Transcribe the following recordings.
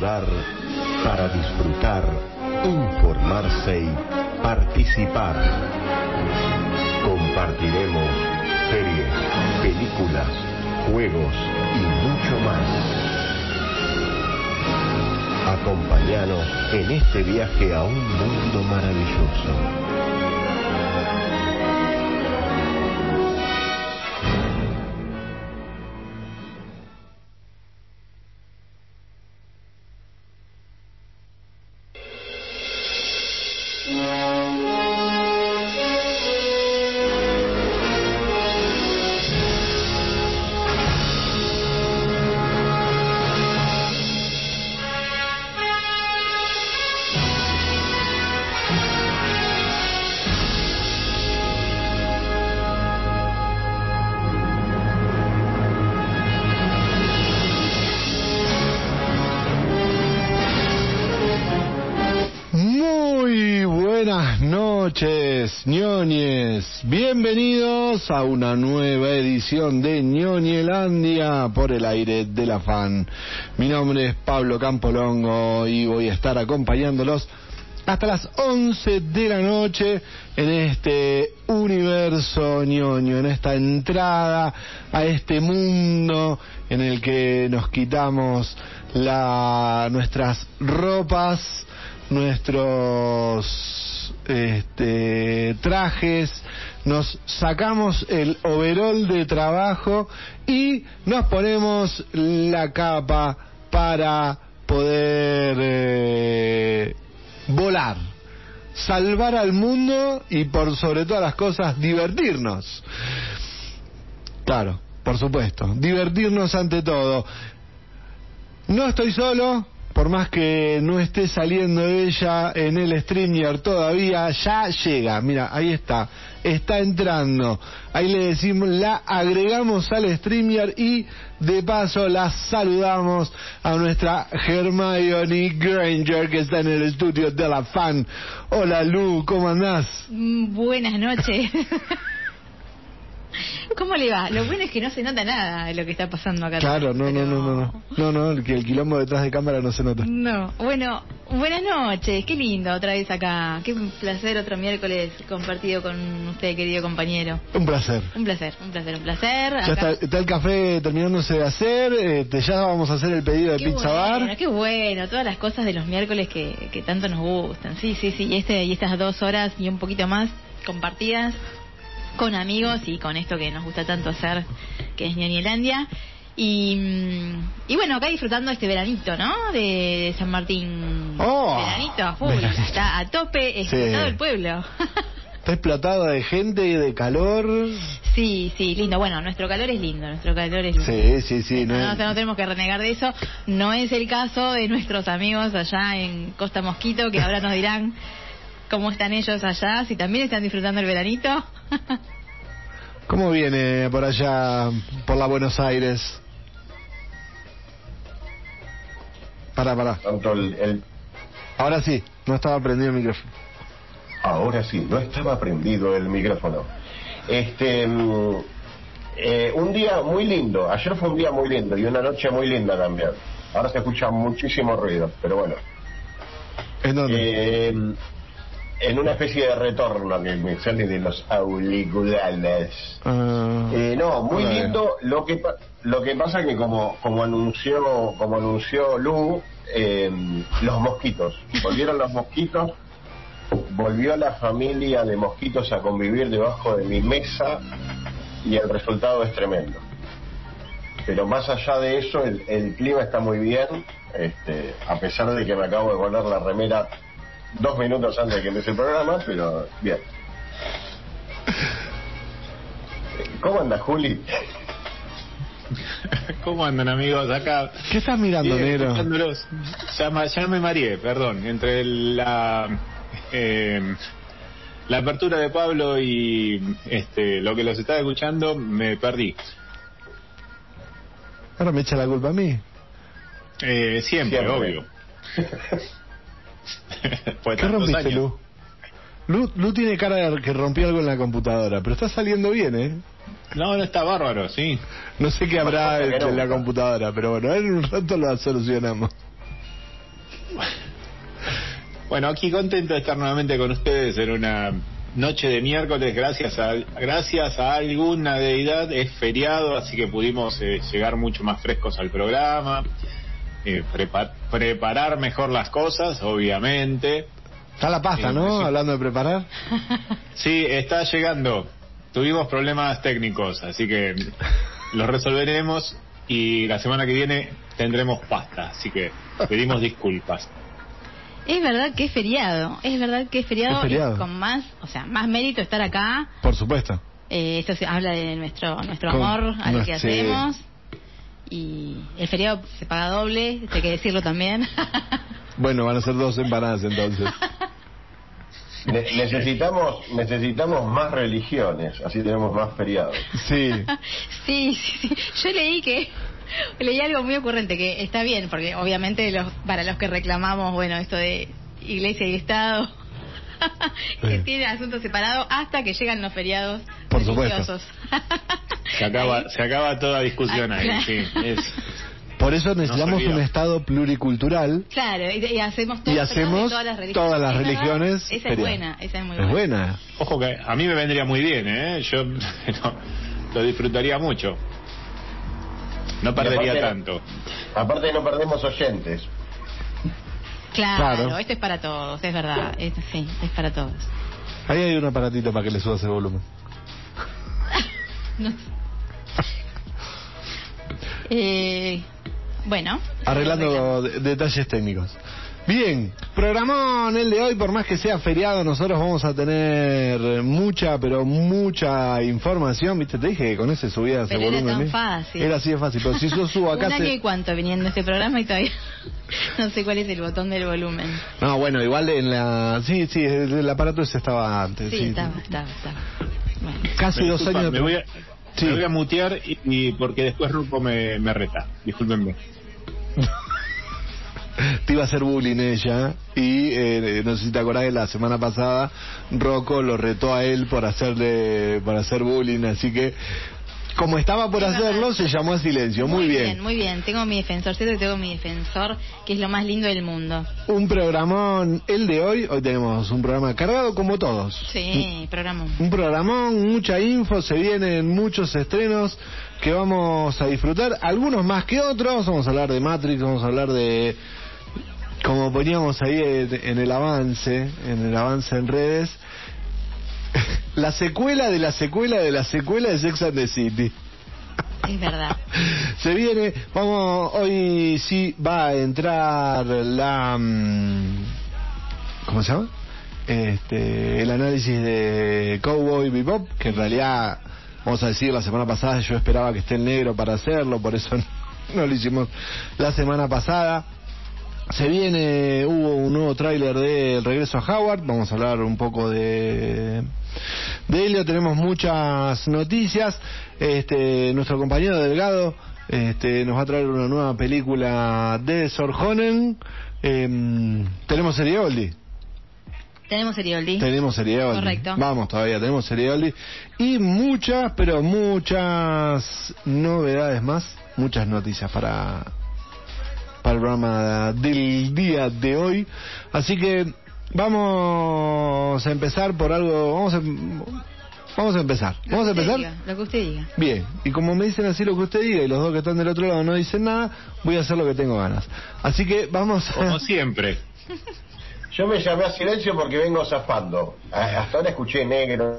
para disfrutar, informarse y participar. Compartiremos series, películas, juegos y mucho más. Acompáñanos en este viaje a un mundo maravilloso. Ñoñes. Bienvenidos a una nueva edición de ñoñelandia por el aire de la fan. Mi nombre es Pablo Campolongo y voy a estar acompañándolos hasta las 11 de la noche en este universo ñoño, en esta entrada a este mundo en el que nos quitamos la, nuestras ropas, nuestros este, trajes, nos sacamos el overol de trabajo y nos ponemos la capa para poder eh, volar, salvar al mundo y por sobre todas las cosas divertirnos. Claro, por supuesto, divertirnos ante todo. No estoy solo, por más que no esté saliendo ella en el StreamYard todavía, ya llega. Mira, ahí está, está entrando. Ahí le decimos, la agregamos al StreamYard y de paso la saludamos a nuestra Hermione Granger que está en el estudio de la fan. Hola Lu, ¿cómo andás? Mm, Buenas noches. ¿Cómo le va? Lo bueno es que no se nota nada de lo que está pasando acá. Claro, no, no, no, no, no, no, no, que el quilombo detrás de cámara no se nota. No, bueno, buenas noches, qué lindo otra vez acá. Qué placer otro miércoles compartido con usted, querido compañero. Un placer. Un placer, un placer, un placer. Ya está, está el café terminándose de hacer, este, ya vamos a hacer el pedido de Qué pizza bueno, bar. qué bueno, todas las cosas de los miércoles que, que tanto nos gustan. Sí, sí, sí, y, este, y estas dos horas y un poquito más compartidas con amigos y con esto que nos gusta tanto hacer, que es Ñoñelandia. Y, mm, y bueno, acá disfrutando este veranito, ¿no? De, de San Martín. Oh, veranito a full, veranito. está a tope, explotado Sí. el pueblo. Está explotado de gente y de calor. sí, sí, lindo. Bueno, nuestro calor es lindo, nuestro calor es lindo. Sí, sí, sí. No, No, no, no tenemos que renegar de eso. No es el caso de nuestros amigos allá en Costa Mosquito, que ahora nos dirán cómo están ellos allá, si también están disfrutando el veranito. ¿Cómo viene por allá, por la Buenos Aires? Para, para. Tanto el- el Ahora sí, no estaba prendido el micrófono. Ahora sí, no estaba prendido el micrófono. Este, mm, eh, un día muy lindo. Ayer fue un día muy lindo y una noche muy linda también. Ahora se escucha muchísimo ruido, pero bueno. ¿En dónde? Eh, en una especie de retorno que me sale de los auriculares. Ah, Eh, no, muy lindo. Lo que lo que pasa que como como anunció como anunció Lu, eh, los mosquitos. Volvieron los mosquitos. Volvió la familia de mosquitos a convivir debajo de mi mesa y el resultado es tremendo. Pero más allá de eso, el, el clima está muy bien, este, a pesar de que me acabo de poner la remera dos minutos antes de que empiece el programa, pero bien. ¿Cómo anda Juli? ¿Cómo andan amigos? Acá ¿Qué estás mirando, escuchándolos. Ya, ya me mareé, perdón. Entre la eh, la apertura de Pablo y este lo que los estaba escuchando, me perdí. Ahora me echa la culpa a mí. Eh, siempre, Siempre. obvio. ¿Qué rompiste. Lu? Lu? Lu tiene cara de que rompió algo en la computadora, pero está saliendo bien, ¿eh? No, no está bárbaro, sí. No sé qué habrá en la computadora, pero bueno, en un rato lo solucionamos. Bueno, aquí contento de estar nuevamente con ustedes en una noche de miércoles, gracias a, gracias a alguna deidad, es feriado, así que pudimos eh, llegar mucho más frescos al programa, eh, prepa- preparar mejor las cosas, obviamente. Está la pasta, ¿no? Sí. Hablando de preparar. Sí, está llegando. Tuvimos problemas técnicos, así que los resolveremos y la semana que viene tendremos pasta, así que pedimos disculpas. Es verdad que es feriado, es verdad que es feriado, Es feriado. y con más, o sea, más mérito estar acá. Por supuesto. Eh, eso se habla de nuestro nuestro Con- amor a lo no, que sí. hacemos. Y el feriado se paga doble, hay que decirlo también. Bueno, van a ser dos empanadas entonces. Ne- necesitamos necesitamos más religiones, así tenemos más feriados. Sí. sí, sí, sí. Yo leí que leí algo muy ocurrente que está bien, porque obviamente los, para los que reclamamos, bueno, esto de iglesia y Estado, que Sí. tienen asuntos separados hasta que llegan los feriados Por supuesto. religiosos. Se acaba, se acaba toda discusión Ah, ahí, claro. sí. Es, Por eso necesitamos un Estado pluricultural. Claro, y, y hacemos todos Y hacemos todas las religiones. todas las religiones Esa es buena, esa es muy Es buena. buena. ojo que a mí me vendría muy bien, ¿eh? Yo no, lo disfrutaría mucho. No perdería aparte- tanto. Aparte no perdemos oyentes. Claro, Claro. esto es para todos, es verdad. Es- sí, es para todos. Ahí hay un aparatito para que le subas el volumen. No. Eh, bueno. Arreglando de- detalles técnicos. Bien, programón el de hoy, por más que sea feriado, nosotros vamos a tener mucha, pero mucha información. Viste, te dije que con ese el Pero era volumen. tan ¿eh? fácil. Era así de fácil, pero si yo subo acá... Un año se- y cuánto viniendo este programa y todavía no sé cuál es el botón del volumen. No, bueno, igual en la... Sí, sí, el, aparato ese estaba antes. Sí, sí. estaba, estaba, estaba. Bueno. Casi Me dos años... Me voy a, Sí. me voy a mutear y, y porque después Rupo me, me reta. Discúlpenme. Te iba a hacer bullying ella y eh, no sé si te acordás de la semana pasada Rocco lo retó a él por hacerle por hacer bullying así que como estaba por hacerlo se llamó a silencio muy, bien. Muy bien, tengo mi defensor, siento que tengo mi defensor, que es lo más lindo del mundo. un programón el de hoy hoy tenemos un programa cargado como todos Sí, programa. un programón, mucha info, se vienen muchos estrenos que vamos a disfrutar, algunos más que otros, vamos a hablar de Matrix, vamos a hablar de, como poníamos ahí en, en el avance, en el avance en redes, la secuela de la secuela de la secuela de Sex and the City. Es verdad. Se viene, vamos, hoy sí va a entrar la... mm, ¿Cómo se llama? Este, el análisis de Cowboy Bebop, que en realidad, vamos a decir, la semana pasada yo esperaba que esté el negro para hacerlo, por eso no lo hicimos la semana pasada. Se viene, hubo un nuevo tráiler de El regreso a Howard, vamos a hablar un poco de de Helio, tenemos muchas noticias. Este, nuestro compañero Delgado este, nos va a traer una nueva película de Sorjonen. Em, tenemos serie Oldie. Tenemos Erioldi. Tenemos serie Oldie. Correcto. Vamos todavía, tenemos serie Oldie. Y muchas, pero muchas novedades más, muchas noticias para, programa del día de hoy. Así que vamos a empezar por algo, vamos a, vamos a empezar. Lo Vamos a que usted empezar. diga, lo que usted diga. Bien, y como me dicen así lo que usted diga y los dos que están del otro lado no dicen nada, voy a hacer lo que tengo ganas. Así que vamos a... Como siempre. Yo me llamé a silencio porque vengo zafando. Hasta ahora escuché negro,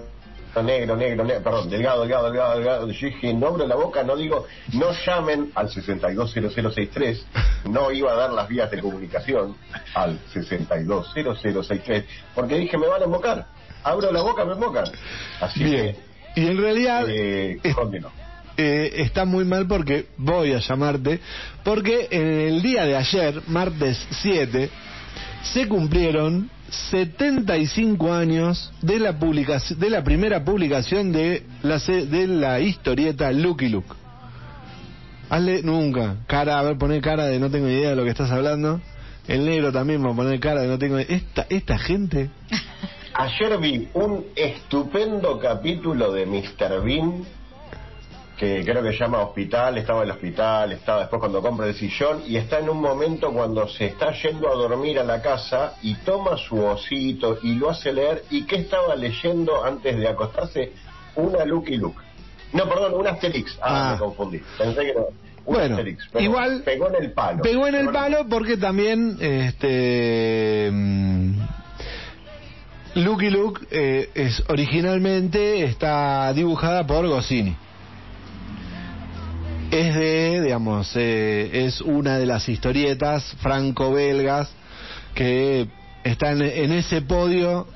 negro, negro, negro, perdón, delgado, delgado, delgado, delgado. Yo dije, no abro la boca, no digo, no llamen al 620063. No iba a dar las vías de comunicación al 620063 porque dije, me van a embocar. Abro la boca, me embocan. Así Bien. Y en realidad que, eh, es- eh, está muy mal porque voy a llamarte, porque en el día de ayer, martes 7, se cumplieron 75 años de la publicación de la primera publicación de la de la historieta Lucky Luke. Hazle nunca cara, a ver, poné cara de no tengo idea de lo que estás hablando. El negro también va a poner cara de no tengo esta esta gente Ayer vi un estupendo capítulo de Mr. Bean que creo que llama Hospital, estaba en el hospital, estaba después cuando compra el sillón y está en un momento cuando se está yendo a dormir a la casa y toma su osito y lo hace leer y qué estaba leyendo antes de acostarse una Lucky Luke. No, perdón, un Asterix. Ah, Ah. me confundí. Pensé que era un Bueno, Asterix. pero igual pegó en el palo. Pegó en el palo porque también este mm, Lucky Luke eh, es originalmente está dibujada por Goscinny. Es de, digamos, eh, es una de las historietas franco-belgas que están en ese podio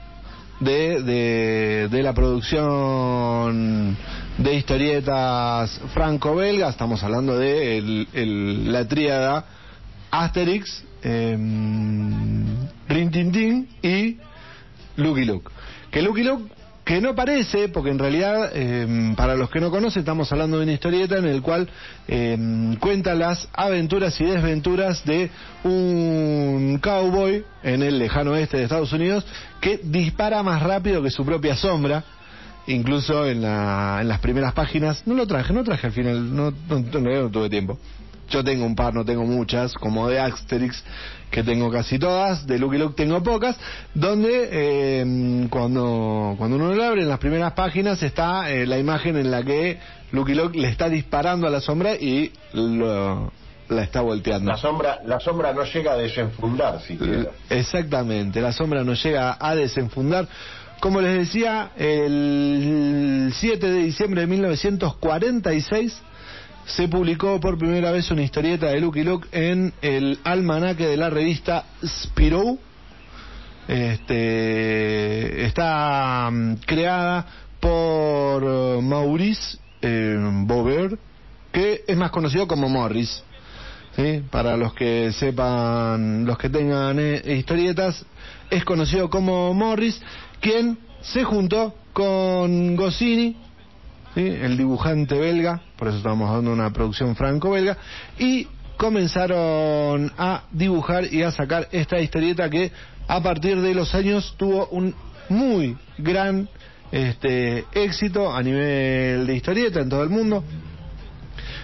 de, de, de la producción de historietas franco-belgas. Estamos hablando de el- la tríada Asterix, eh, Rin Tin Tin y Lucky Luke. Que Lucky Luke, que no parece, porque en realidad, eh, para los que no conocen, estamos hablando de una historieta en el cual eh, cuenta las aventuras y desventuras de un cowboy en el lejano oeste de Estados Unidos que dispara más rápido que su propia sombra. Incluso en, la, en las primeras páginas, no lo traje, no traje al final, no, no, no- no tuve tiempo. Yo tengo un par, no tengo muchas, como de Asterix, que tengo casi todas, de Lucky Luke tengo pocas, donde eh, cuando, cuando uno lo abre en las primeras páginas está eh, la imagen en la que Lucky Luke le está disparando a la sombra y lo- la está volteando. La sombra, la sombra no llega a desenfundar siquiera. Exactamente, la sombra no llega a desenfundar. Como les decía, el 7 de diciembre de 1946 se publicó por primera vez una historieta de Lucky Luke en el almanaque de la revista Spirou. Este, está mm, creada por eh, Maurice eh, que es más conocido como Morris. ¿sí? Para los que sepan, los que tengan eh, historietas, es conocido como Morris, quien se juntó con Goscinny, ¿sí? el dibujante belga, por eso estamos de una producción franco-belga, y comenzaron a dibujar y a sacar esta historieta que a partir de los años tuvo un muy gran este, éxito a nivel de historieta en todo el mundo.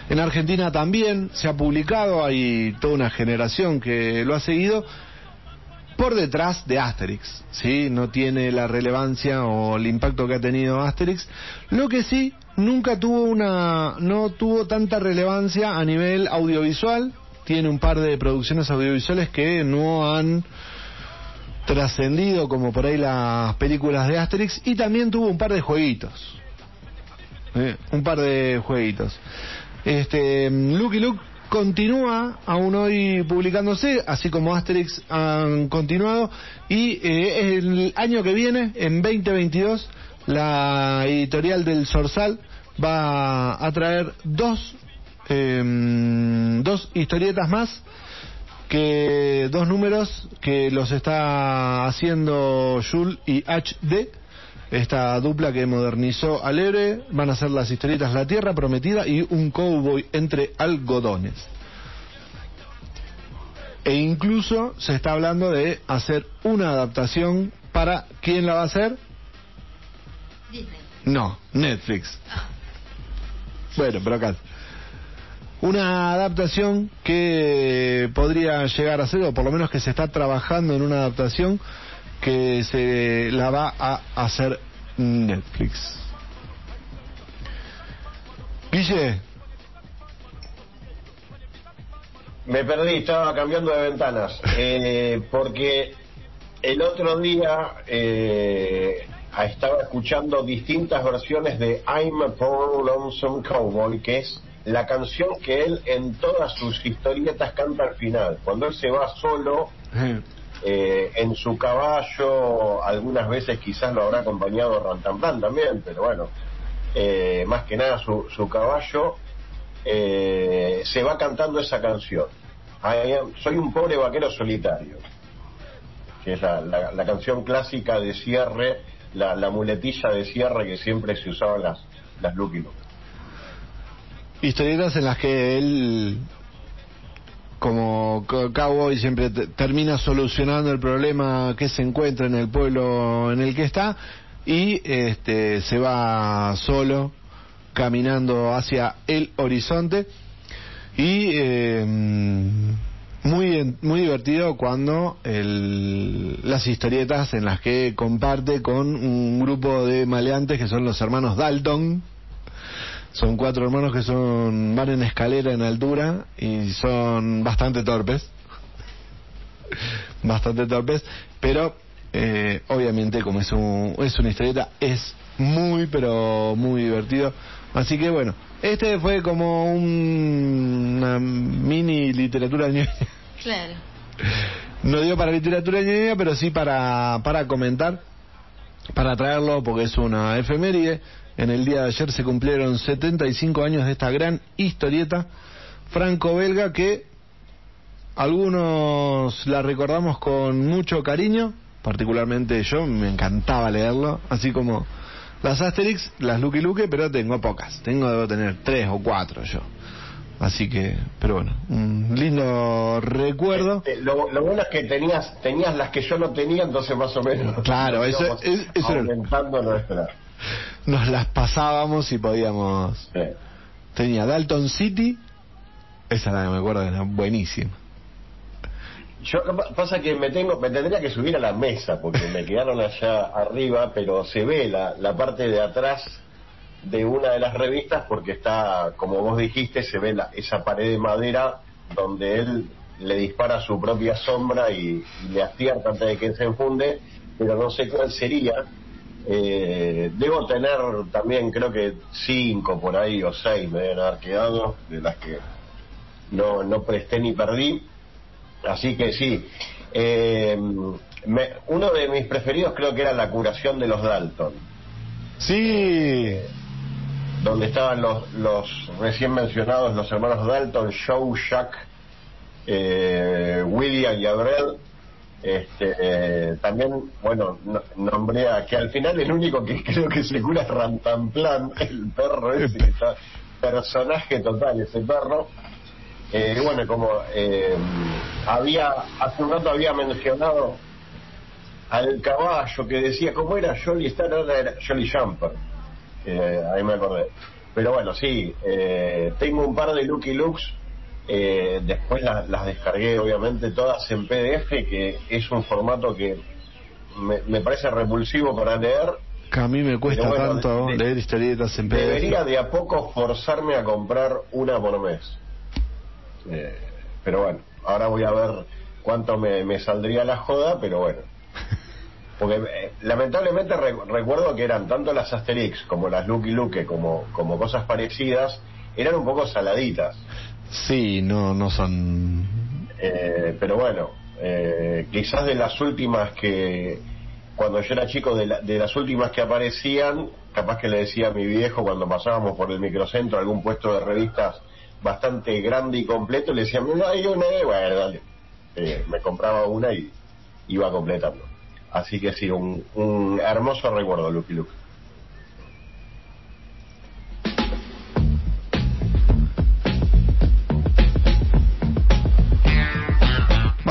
En Argentina también se ha publicado, hay toda una generación que lo ha seguido por detrás de Asterix, ¿sí? No tiene la relevancia o el impacto que ha tenido Asterix. Lo que sí, nunca tuvo una, no tuvo tanta relevancia a nivel audiovisual. Tiene un par de producciones audiovisuales que no han trascendido como por ahí las películas de Asterix y también tuvo un par de jueguitos. ¿eh? Un par de jueguitos. Este, Lucky Luke continúa aún hoy publicándose, así como Asterix han continuado, y eh, el año que viene, en 2022, la editorial del Sorsal va a traer dos, em, dos historietas más, que dos números que los está haciendo Jules y HD, esta dupla que modernizó al héroe, van a ser las historietas La Tierra Prometida y un cowboy entre algodones. E incluso se está hablando de hacer una adaptación para quién la va a hacer? Disney. No, Netflix. Bueno, pero acá. Una adaptación que podría llegar a ser, o por lo menos que se está trabajando en una adaptación que se la va a hacer Netflix. Guille, Me perdí, estaba cambiando de ventanas. Eh, porque el otro día eh, estaba escuchando distintas versiones de I'm a Poor Lonesome Cowboy, que es la canción que él en todas sus historietas canta al final. Cuando él se va solo eh, en su caballo, algunas veces quizás lo habrá acompañado Rantanplan también, pero bueno, eh, más que nada su, su caballo eh, se va cantando esa canción. Am- soy un pobre vaquero solitario, que es la, la- la canción clásica de cierre, la, la muletilla de cierre que siempre se usaban las, las Lucky Luke. historietas en las que él como co- cowboy siempre te- termina solucionando el problema que se encuentra en el pueblo en el que está y este se va solo caminando hacia el horizonte. Y eh, muy muy divertido cuando las historietas en las que comparte con un grupo de maleantes que son los hermanos Dalton son cuatro hermanos que son van en escalera en altura y son bastante torpes bastante torpes pero eh, obviamente como es un, es una historieta es muy pero muy divertido así que bueno este fue como un, una mini literatura ñoña. Claro. No dio para literatura ñoña, pero sí para, para comentar, para traerlo, porque es una efeméride. En el día de ayer se cumplieron 75 años de esta gran historieta franco-belga que algunos la recordamos con mucho cariño, particularmente yo, me encantaba leerlo, así como las Asterix, las Lucky Luke, pero tengo pocas. Tengo, debo tener tres o cuatro yo. Así que, pero bueno, un lindo recuerdo. Eh, lo, lo, bueno es que tenías tenías las que yo no tenía, entonces más o menos. Claro, eso, es, eso aumentando nuestra. Nos las pasábamos y podíamos. Sí. Tenía Dalton City, esa la que me acuerdo era buenísima. Yo pasa que me tengo, me tendría que subir a la mesa porque me quedaron allá arriba, pero se ve la, la parte de atrás de una de las revistas porque está, como vos dijiste, se ve la, esa pared de madera donde él le dispara su propia sombra y, y le acierta antes de que se enfunde, pero no sé cuál sería. Eh, debo tener también, creo que cinco por ahí o seis me deben haber quedado, de las que no, no presté ni perdí Así que sí. Eh, me, uno de mis preferidos creo que era la curación de los Dalton. Sí. donde estaban los, los recién mencionados los hermanos Dalton, Joe, Jack, eh, William y Abrel. Este, también, bueno, no, nombré a que al final el único que creo que se cura es Rantanplan, el perro ese, personaje total ese perro. Eh, bueno, como eh, había, hace un rato había mencionado al caballo que decía, ¿cómo era Jolly Star? Era Jolly Jumper. Eh, ahí me acordé. Pero bueno, sí, eh, tengo un par de Lucky Looks. Eh, después las, las descargué, obviamente, todas en PDF, que es un formato que me, me parece repulsivo para leer. Que a mí me cuesta bueno, tanto de- leer historietas en PDF. Debería de a poco forzarme a comprar una por mes. Eh, pero bueno, ahora voy a ver cuánto me, me saldría la joda, pero bueno. Porque eh, lamentablemente re- recuerdo que eran tanto las Asterix como las Lucky Luke como, como cosas parecidas, eran un poco saladitas. Sí, no, no son. Eh, pero bueno, eh, quizás de las últimas que, cuando yo era chico, de, la- de las últimas que aparecían, capaz que le decía a mi viejo cuando pasábamos por el microcentro algún puesto de revistas bastante grande y completo, le decía, mira, hay una, eh, bueno, dale. Eh, me compraba una y iba completando. Así que sí, un, un hermoso recuerdo, Lucky Luke.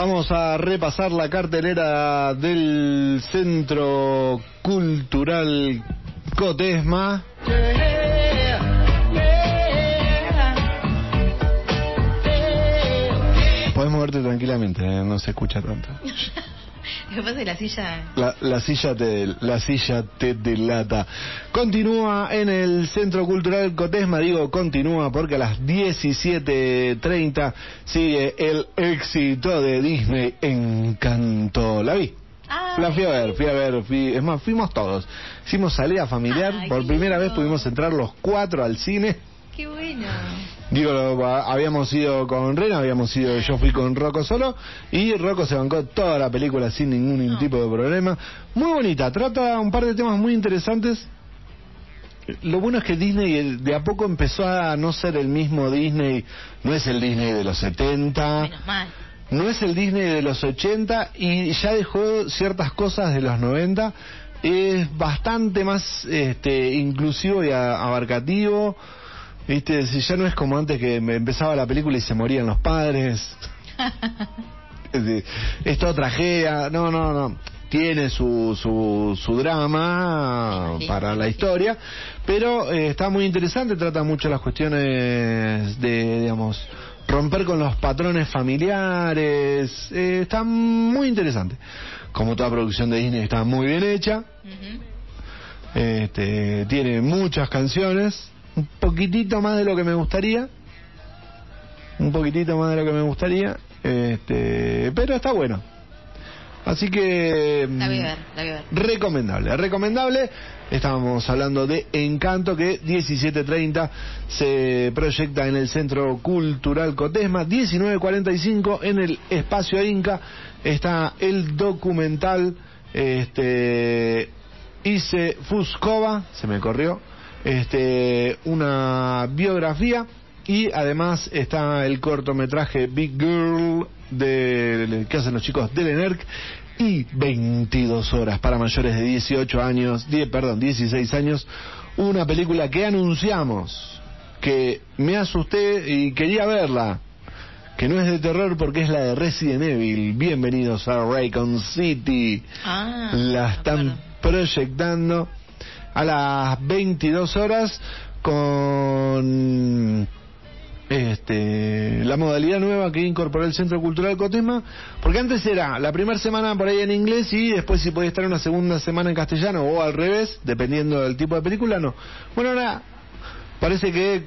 Vamos a repasar la cartelera del Centro Cultural Cotesma. Podés moverte tranquilamente, eh, no se escucha tanto. Lo que pasa es que la silla... La, la silla te la silla te delata. Continúa en el Centro Cultural Cotesma, digo continúa porque a las 17:30 sigue el éxito de Disney Encanto. ¿La vi? La fui a ver, fui a ver, fui- es más, fuimos todos. Hicimos salida familiar, Ay, por primera vez pudimos entrar los cuatro al cine. qué bueno. Digo, lo- habíamos ido con Rena, habíamos ido, yo fui con Rocco solo y Rocco se bancó toda la película sin ningún No. tipo de problema. Muy bonita, trata un par de temas muy interesantes. Lo bueno es que Disney de a poco empezó a no ser el mismo Disney, no es el Disney de los 70, Menos mal. no es el Disney de los 80 y ya dejó ciertas cosas de los 90. Es bastante más este, inclusivo y a- abarcativo. Viste, si ya no es como antes que me empezaba la película y se morían los padres. Es toda tragedia. No, no, no. tiene su, su, su drama Sí, para sí, la sí. historia, pero eh, está muy interesante, trata mucho las cuestiones de, digamos, romper con los patrones familiares, eh, está muy interesante. Como toda producción de Disney está muy bien hecha, este, tiene muchas canciones, un poquitito más de lo que me gustaría, un poquitito más de lo que me gustaría, este, pero está bueno. Así que La voy a mm, ver, la voy a ver. recomendable, recomendable. Estábamos hablando de Encanto que 17.30 se proyecta en el Centro Cultural Cotesma, 19.45 en el Espacio Inca está el documental este Ise Fuskova, se me corrió, este una biografía y además está el cortometraje Big Girl de que hacen los chicos del ENERC y 22 horas para mayores de 18 años, 10, perdón, 16 años, una película que anunciamos, que me asusté y quería verla, que no es de terror porque es la de Resident Evil. Bienvenidos a Raycon City. Ah, la están proyectando a las 22 horas con este la modalidad nueva que incorporó el Centro Cultural Cotesma, porque antes era la primera semana por ahí en inglés y después si podía estar una segunda semana en castellano o al revés, dependiendo del tipo de película, no. Bueno, ahora parece que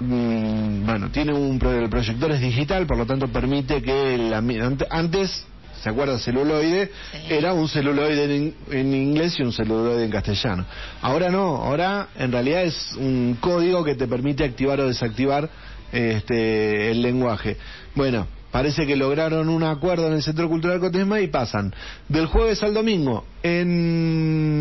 mm, bueno, tiene un el proyector es digital, por lo tanto permite que la antes ¿Se acuerda celuloide? Sí. Era un celuloide en inglés y un celuloide en castellano. Ahora no, ahora en realidad es un código que te permite activar o desactivar este, el lenguaje. Bueno, parece que lograron un acuerdo en el Centro Cultural Cotesma y pasan del jueves al domingo en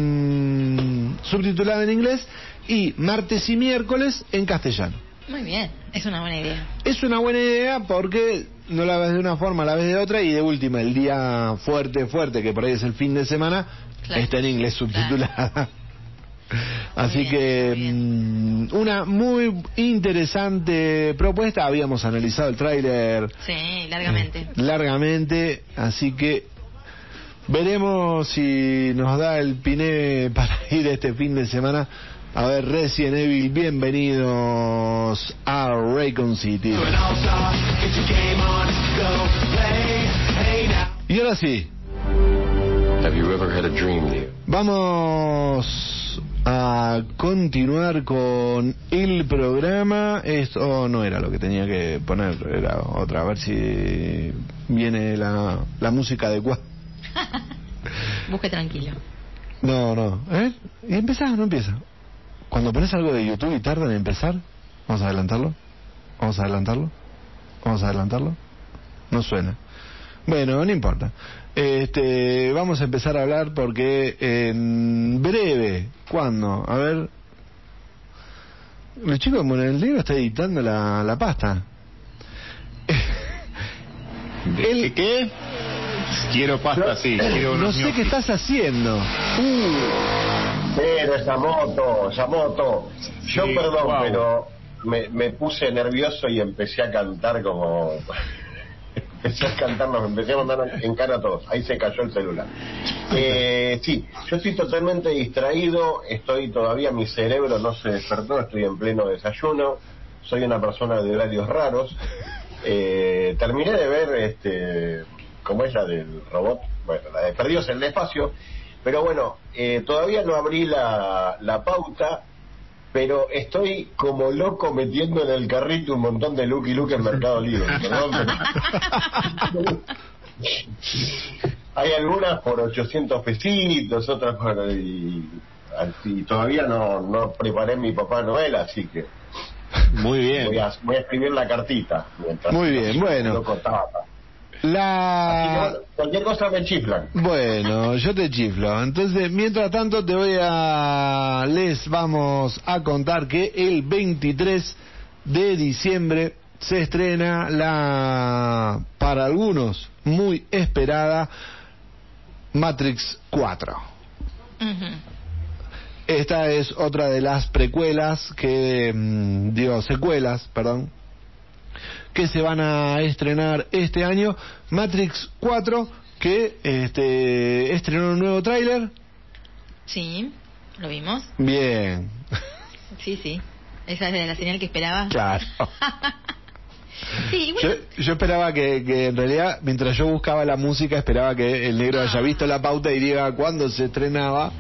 subtitulado en inglés y martes y miércoles en castellano. Muy bien, es una buena idea. Es una buena idea porque no la ves de una forma, la ves de otra y de última el día fuerte, fuerte, que por ahí es el fin de semana, Claro. está en inglés subtitulada. Así bien, que muy mm, una muy interesante propuesta. Habíamos analizado el tráiler Sí, largamente. eh, largamente, así que veremos si nos da el piné para ir este fin de semana a ver Resident Evil. Bienvenidos a Raycon City. Y ahora sí, Have you ever had a dream, Neo? vamos a continuar con el programa. Esto no era lo que tenía que poner, era otra. A ver si viene la, la música adecuada. Busque tranquilo. No, no. ¿Eh? ¿Y empezás o no empieza? Cuando pones algo de YouTube y tarda en empezar, vamos a adelantarlo. Vamos a adelantarlo. Vamos a adelantarlo. No suena. Bueno, no importa. Este, vamos a empezar a hablar porque en breve, ¿cuándo? A ver. El chico de Monedero está editando la, la pasta. ¿De El- qué? Quiero pasta, sí. Quiero No sé qué estás haciendo. Pero esa moto, esa moto. Yo Sí, perdón, pero me, me puse nervioso y empecé a cantar como... empecé a cantar, nos empecé a mandar en cara a todos. Ahí se cayó el celular. Eh, sí, yo estoy totalmente distraído, estoy todavía, mi cerebro no se despertó, estoy en pleno desayuno, soy una persona de horarios raros. Eh, terminé de ver, este, ¿cómo es la del robot? Bueno, la de Perdidos en el Espacio. Pero bueno, eh, todavía no abrí la, la pauta, pero estoy como loco metiendo en el carrito un montón de Lucky Luke en Mercado Libre. Hay algunas por 800 pesitos, otras por... Y, y todavía no, no preparé mi Papá Noel, así que Muy bien. voy a, voy a escribir la cartita. mientras- Muy bien, bueno. Así que, La... bueno, cualquier cosa me chiflan. Bueno, yo te chiflo. Entonces, mientras tanto, te voy a. Les vamos a contar que el 23 de diciembre se estrena la. Para algunos, muy esperada. Matrix 4. Ujú. Esta es otra de las precuelas que. mm, digo, secuelas, perdón. Que se van a estrenar este año. Matrix 4 que este, estrenó un nuevo tráiler. Sí, lo vimos. Bien. Sí, sí. Esa es la señal que esperaba. Claro. Sí, Yo, bueno. yo esperaba que, que en realidad, mientras yo buscaba la música, esperaba que el negro haya visto la pauta y diga cuándo se estrenaba.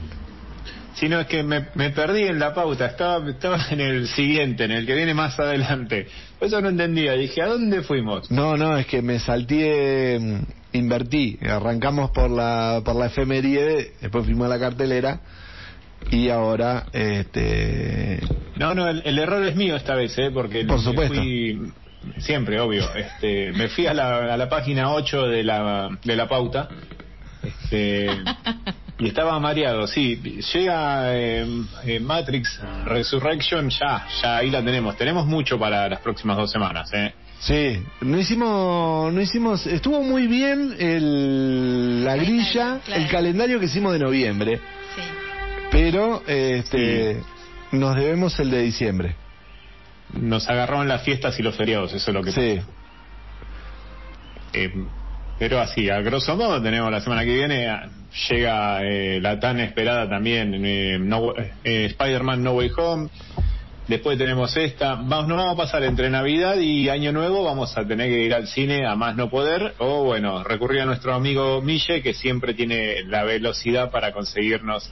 Si no, es que me, me perdí en la pauta, estaba, estaba en el siguiente, en el que viene más adelante. Por eso no entendía, dije, ¿a dónde fuimos? No, no, es que me salté, mm, invertí. Arrancamos por la, por la efeméride, después fuimos a la cartelera y ahora, este. No, no, el, el error es mío esta vez, ¿eh? Porque Por supuesto. fui- siempre, obvio. Este, me fui a la, a la página 8 de la, de la pauta. Este, y estaba mareado, sí. Llega eh, eh, Matrix Resurrection, ya, ya ahí la tenemos. Tenemos mucho para las próximas dos semanas, ¿eh? Sí, no hicimos, no hicimos, estuvo muy bien el, la grilla, claro. el calendario que hicimos de noviembre, Sí. pero este, nos debemos el de diciembre. Nos agarraron las fiestas y los feriados, eso es lo que Sí, Eh, pero así, a grosso modo tenemos la semana que viene, ah, llega eh, la tan esperada también eh, no, eh, Spider-Man No Way Home, después tenemos esta, vamos, nos vamos a pasar entre Navidad y Año Nuevo, vamos a tener que ir al cine a más no poder, o bueno, recurrir a nuestro amigo Mille, que siempre tiene la velocidad para conseguirnos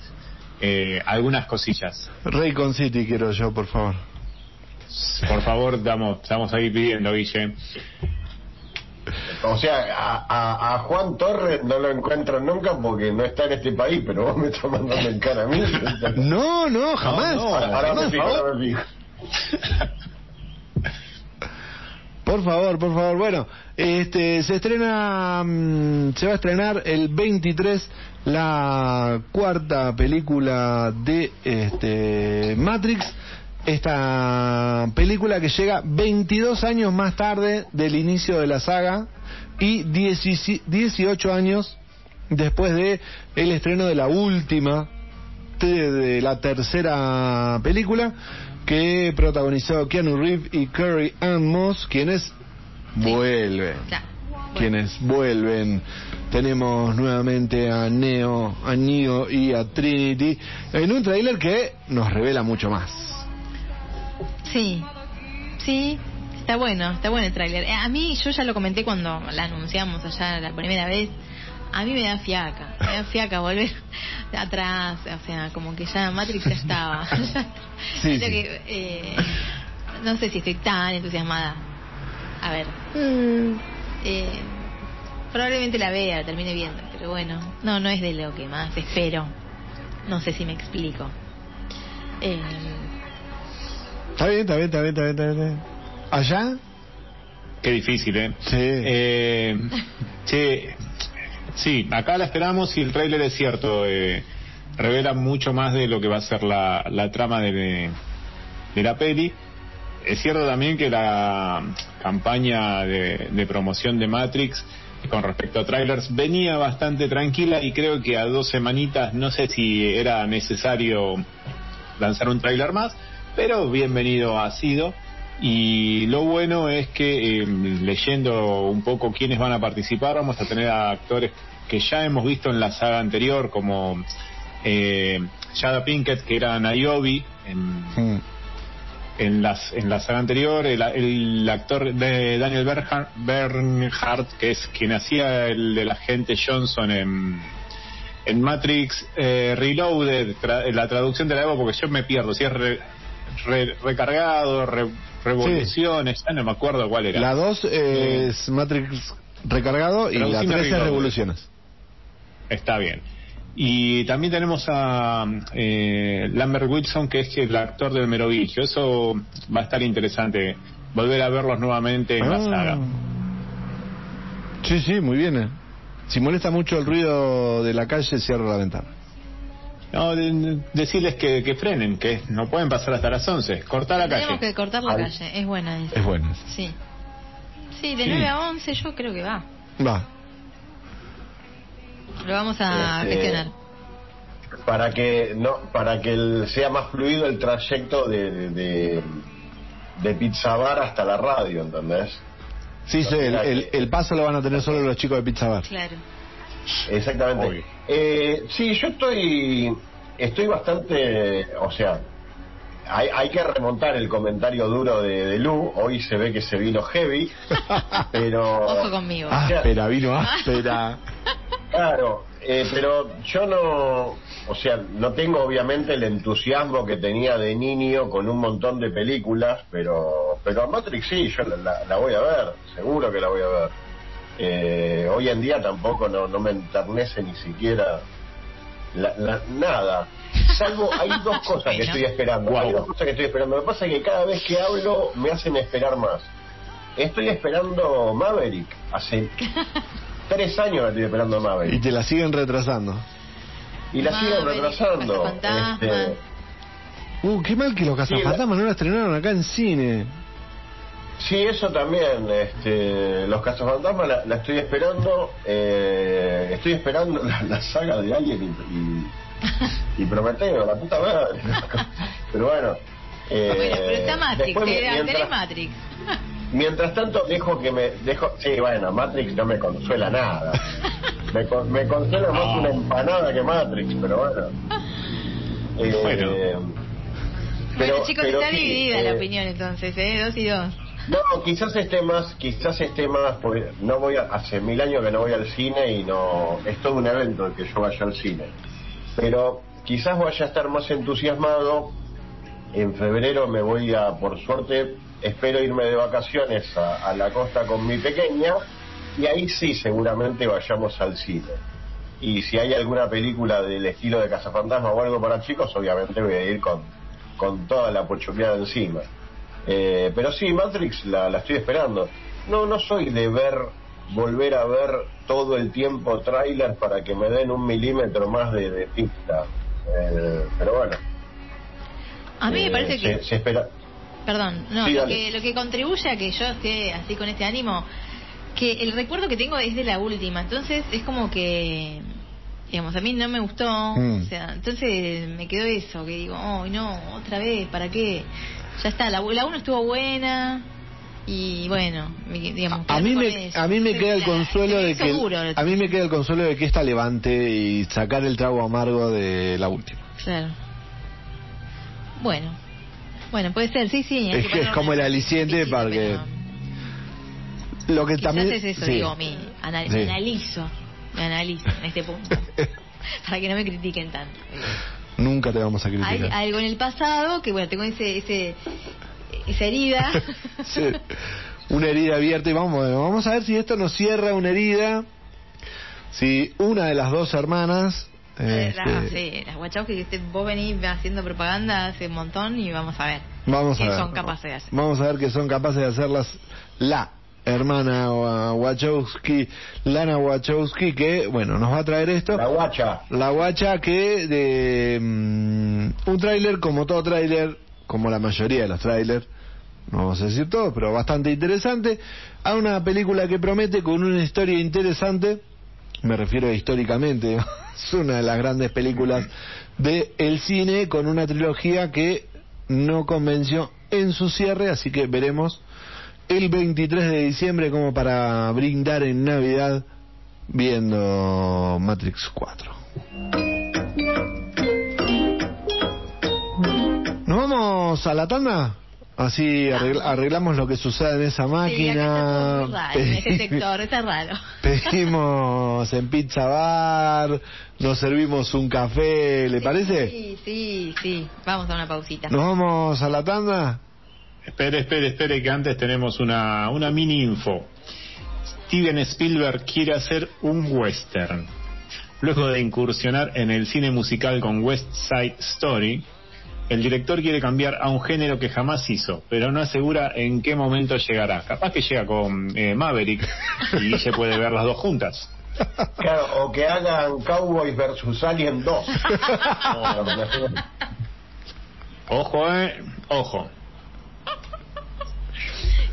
eh, algunas cosillas. Raycon City quiero yo, por favor. Por favor, estamos, estamos ahí pidiendo, Guille. O sea, a, a- a Juan Torres no lo encuentro nunca porque no está en este país, pero vos me estás mandando en cara a mí. No, no, jamás. no, ahora, ahora jamás, me fijo, por ahora me fijo. Por favor, por favor. Bueno, este se estrena, mm, se va a estrenar el 23 la cuarta película de este Matrix. Esta película que llega 22 años más tarde del inicio de la saga y 17 18 años después de el estreno de la última de, la tercera película que protagonizó Keanu Reeves y Carrie Ann Moss, quienes vuelven. Quienes vuelven. Tenemos nuevamente a Neo, a Neo y a Trinity en un tráiler que nos revela mucho más. Sí, sí, está bueno, está bueno el tráiler. Eh, A mí, yo ya lo comenté cuando la anunciamos allá la primera vez, a mí me da fiaca, me da fiaca volver atrás, o sea, como que ya Matrix ya estaba. Sí, que, eh, no sé si estoy tan entusiasmada. A ver, eh, probablemente la vea, la termine viendo, pero bueno, no, no es de lo que más espero. No sé si me explico. Eh, Está bien, está bien, está bien, está bien. Está bien. ¿Allá? Qué difícil, ¿eh? Sí. Eh, che, sí, acá la esperamos y el tráiler es cierto. eh, revela mucho más de lo que va a ser la, la trama de, de la peli. Es cierto también que la campaña de, de promoción de Matrix con respecto a trailers venía bastante tranquila y creo que a dos semanitas no sé si era necesario lanzar un tráiler más, pero bienvenido ha sido. Y lo bueno es que eh, leyendo un poco quiénes van a participar, vamos a tener a actores que ya hemos visto en la saga anterior, como eh, Jada Pinkett, que era Niobe en, en, las, en la saga anterior, el, el actor de Daniel Bernhardt, que es quien hacía el del agente Johnson en, en Matrix eh, Reloaded, tra- la traducción de la Evo, porque yo me pierdo, si es re- re- recargado, re- revoluciones, ya no me acuerdo cuál era. La 2 es Matrix recargado y la Traducime 3 es. Revoluciones. Está bien. Y también tenemos a eh, Lambert Wilson, que es el actor del Merovingio. Eso va a estar interesante, volver a verlos nuevamente en la Ah. saga. Sí, sí, muy bien. eh. Si molesta mucho el ruido de la calle, cierro la ventana. No, de- de- decirles que, que frenen, que no pueden pasar hasta las 11. Cortar la Tenemos calle. que cortar la Al- calle, es buena esa. Es bueno. Sí. Sí, de Sí. 9 a 11 yo creo que va. Va. Lo vamos a Este, gestionar. para que no para que el- sea más fluido el trayecto de, de, de, de Pizza Bar hasta la radio, ¿entendés? Sí, sí, el, el- el paso lo van a tener solo los chicos de Pizza Bar. Claro. Exactamente. Eh, sí, yo estoy estoy bastante, o sea, hay, hay que remontar el comentario duro de, de Lu. Hoy se ve que se vino heavy, pero Ojo conmigo. Áspera, vino áspera. Claro, eh, pero yo no, o sea, no tengo obviamente el entusiasmo que tenía de niño con un montón de películas, pero, pero a Matrix sí, yo la, la- la voy a ver, seguro que la voy a ver. Eh, hoy en día tampoco no, no me enternece ni siquiera la- la- nada. Salvo, hay dos cosas que estoy esperando. Hay dos cosas que estoy esperando. Lo que pasa es que cada vez que hablo me hacen esperar más. Estoy esperando Maverick. Hace tres años estoy esperando Y Maverick. te la siguen retrasando. Y la siguen retrasando. Este, Uh, qué mal que los cazafantasmas no la estrenaron acá en cine. Sí, eso también. Este, los cazafantasmas la, la estoy esperando. eh, estoy esperando la, la saga de Alien y, y, y Prometeo, la puta madre. Pero bueno. eh, bueno, pero está Matrix, después, eh, mientras- Matrix. Mientras tanto dejo que me dejo sí bueno Matrix no me consuela nada me, me consuela más una empanada que Matrix pero bueno Eh, Bueno. pero- bueno, chicos, pero está sí, dividida la eh, opinión entonces, ¿eh? Dos y dos. No quizás esté más quizás esté más porque no voy a, hace mil años que no voy al cine y no es todo un evento el que yo vaya al cine. Pero quizás vaya a estar más entusiasmado. En febrero me voy a por suerte espero irme de vacaciones a, a la costa con mi pequeña y ahí sí seguramente vayamos al cine. Y si hay alguna película del estilo de Cazafantasma o algo para chicos obviamente voy a ir con, con toda la pochopeada encima eh, pero sí, Matrix la, la estoy esperando. No, no soy de ver, volver a ver todo el tiempo trailers para que me den un milímetro más de, de pista. Eh, pero bueno. A mí me eh, parece que... Se, se espera. Perdón, no, Sí, lo, que, lo que contribuye a que yo esté así con este ánimo, que el recuerdo que tengo es de la última, entonces es como que, digamos, a mí no me gustó, Mm. o sea, entonces me quedó eso, que digo, oh, no, otra vez, ¿para qué? Ya está, la, la uno estuvo buena y bueno, digamos, A mí me, eso. a mí me queda el la- consuelo de que duro, a mí me queda el consuelo de que esta levante y sacar el trago amargo de la última. Claro. Bueno, bueno, puede ser, sí, sí. Es que es como el aliciente para que- Lo que Quizás también es eso, sí. digo, mi, anal- Sí. me analizo, me analizo en este punto, para que no me critiquen tanto. Nunca te vamos a Hay criticar. algo en el pasado que, bueno, tengo ese, ese, esa herida. Sí. Una herida abierta y vamos, vamos a ver si esto nos cierra una herida. Si una de las dos hermanas Eh, la- este, sí, las Wachowski, que vos venís haciendo propaganda hace un montón y vamos a ver Vamos a ver. son capaces de hacer. Vamos a ver que son capaces de hacerlas la hermana Wa- Wachowski, Lana Wachowski, que, bueno, nos va a traer esto. La guacha. La guacha que de mm, un tráiler, como todo tráiler, como la mayoría de los tráilers, no vamos a decir todo, pero bastante interesante, a una película que promete con una historia interesante, me refiero históricamente, es una de las grandes películas de el cine con una trilogía que no convenció en su cierre, así que veremos el 23 de diciembre como para brindar en Navidad viendo Matrix 4. ¿Nos vamos a la tanda? Así arregl- arreglamos lo que sucede en esa Sí, máquina. raro, en ese sector, está raro. Pedimos en Pizza Bar, nos servimos un café, ¿le parece? Sí, sí, sí. Vamos a una pausita. ¿Nos vamos a la tanda? Espere, espere, espere, que antes tenemos una, una mini info. Steven Spielberg quiere hacer un western. Luego de incursionar en el cine musical con West Side Story, el director quiere cambiar a un género que jamás hizo, pero no asegura en qué momento llegará. Capaz que llega con eh, Maverick y se puede ver las dos juntas. Claro, o que hagan Cowboys versus Alien 2. Ojo, eh, ojo.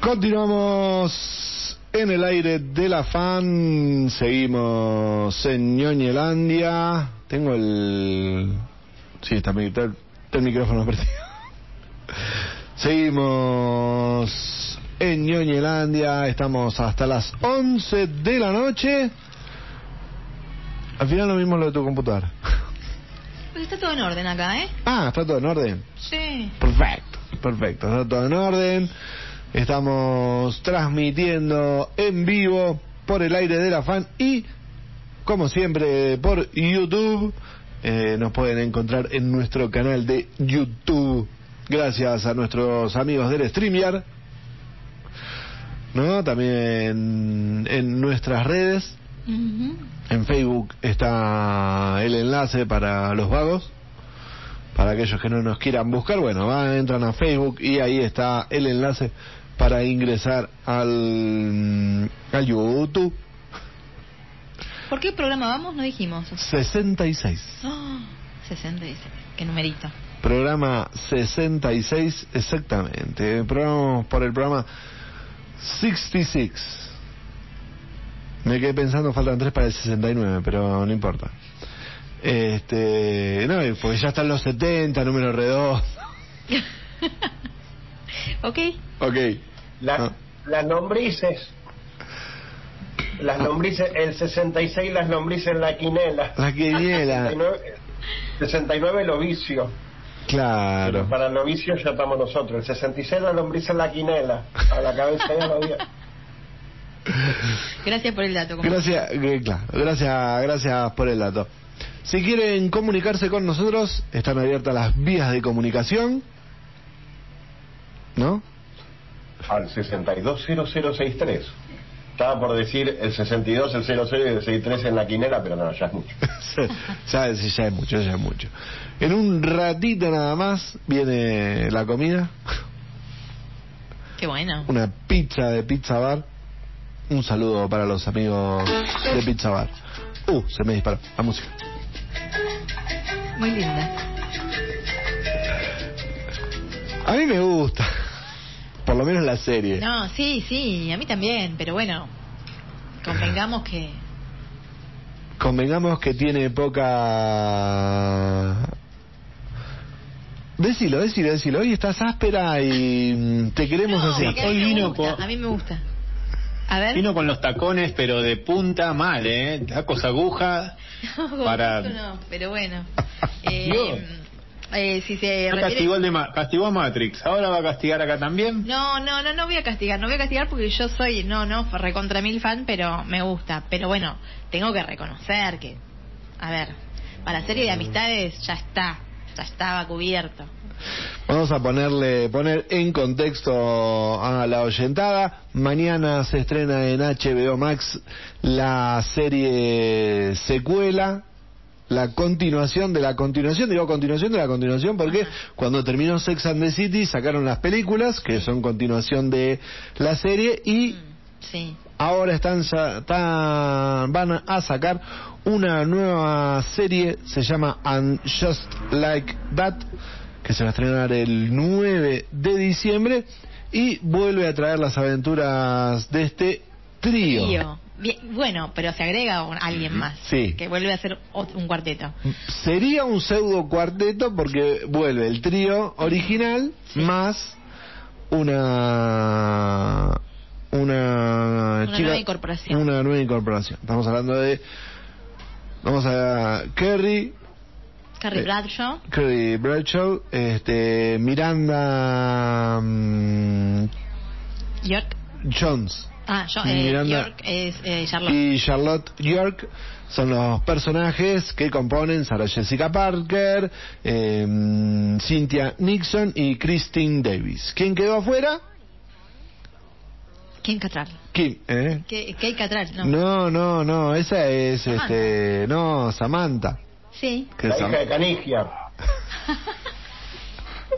Continuamos en el aire de la fan. Seguimos en Ñoñelandia. Tengo el. Sí, está, está el micrófono perdido. Seguimos en Ñoñelandia. Estamos hasta las 11 de la noche. Al final lo mismo lo de tu computadora. Pues está todo en orden acá, ¿eh? Ah, está todo en orden. Sí. Perfecto, perfecto, está todo en orden. Estamos transmitiendo en vivo por el aire de la fan y, como siempre, por YouTube. Eh, nos pueden encontrar en nuestro canal de YouTube. Gracias a nuestros amigos del StreamYard. ¿No? También en nuestras redes. En Facebook está el enlace para los vagos. Para aquellos que no nos quieran buscar, bueno, van, entran a Facebook y ahí está el enlace para ingresar al, al YouTube. ¿Por qué programa vamos? No dijimos. 66. Ah, 66. Qué numerito. Programa 66, exactamente. Programa por el programa 66. Me quedé pensando, faltan tres para el 69, pero no importa. Este, no, porque ya están los 70, número redondo. ok. Ok. La- Ah. Las lombrices. Las lombrices, el 66 las lombrices en la quinela. La quiniela. 69, 69 el ovicio. Claro. Para el novicio ya estamos nosotros. El 66 la lombriz en la quinela. A la cabeza ya lo había. Gracias por el dato. Gracias, eh, gracias, gracias por el dato. Si quieren comunicarse con nosotros, están abiertas las vías de comunicación. ¿No? Al 620063. Estaba por decir el 62, el 00 y el 63 en la quinela, pero no, ya es mucho. ya, ya es mucho, ya es mucho. En un ratito nada más viene la comida, Qué bueno. una pizza de Pizza Bar. Un saludo para los amigos de Pizza Bar. Uh, se me disparó la música. Muy linda. A mí me gusta. Por lo menos la serie. No, sí, sí, a mí también, pero bueno, convengamos que... Convengamos que tiene poca... Decilo, decilo, decilo. Hoy estás áspera y mm, te queremos No, así. Hoy vino gusta, con- A mí me gusta. A ver. Vino con los tacones, pero de punta mal, ¿eh? Tacos aguja. No, para- no, pero bueno. Eh, eh, si se refiere- castigó, el de Ma- castigó a Matrix. ¿Ahora va a castigar acá también? No, no, no, no voy a castigar, no voy a castigar porque yo soy, no, no, recontra mil fan, pero me gusta. Pero bueno, tengo que reconocer que, a ver, para serie de amistades ya está, estaba cubierto. Vamos a ponerle, poner en contexto a la oyentada. Mañana se estrena en HBO Max la serie secuela, la continuación de la continuación, digo continuación de la continuación porque Ajá. cuando terminó Sex and the City sacaron las películas que son continuación de la serie y Sí. ahora están, ya- están- van a sacar una nueva serie, se llama And Just Like That, que se va a estrenar el 9 de diciembre y vuelve a traer las aventuras de este trío. Trío. Bien, bueno, pero se agrega un- alguien más. Sí. Que vuelve a ser un cuarteto. Sería un pseudo cuarteto porque vuelve el trío original más una una, Una nueva incorporación. una nueva incorporación. Estamos hablando de vamos a Kerry Carrie Eh, Bradshaw. Kerry Bradshaw, este Miranda mm, York. Jones Ah, yo, eh, Miranda- York es eh, Charlotte. y Charlotte York son los personajes que componen Sarah Jessica Parker, eh, Cynthia Nixon y Christine Davis. ¿Quién quedó afuera? Kim Cattrall. Kim, ¿eh? ¿Qué, Kate Cattrall? No. No, no, no, esa es Samantha. este, no, Samantha. Sí. Que La Sam- hija de Canigia.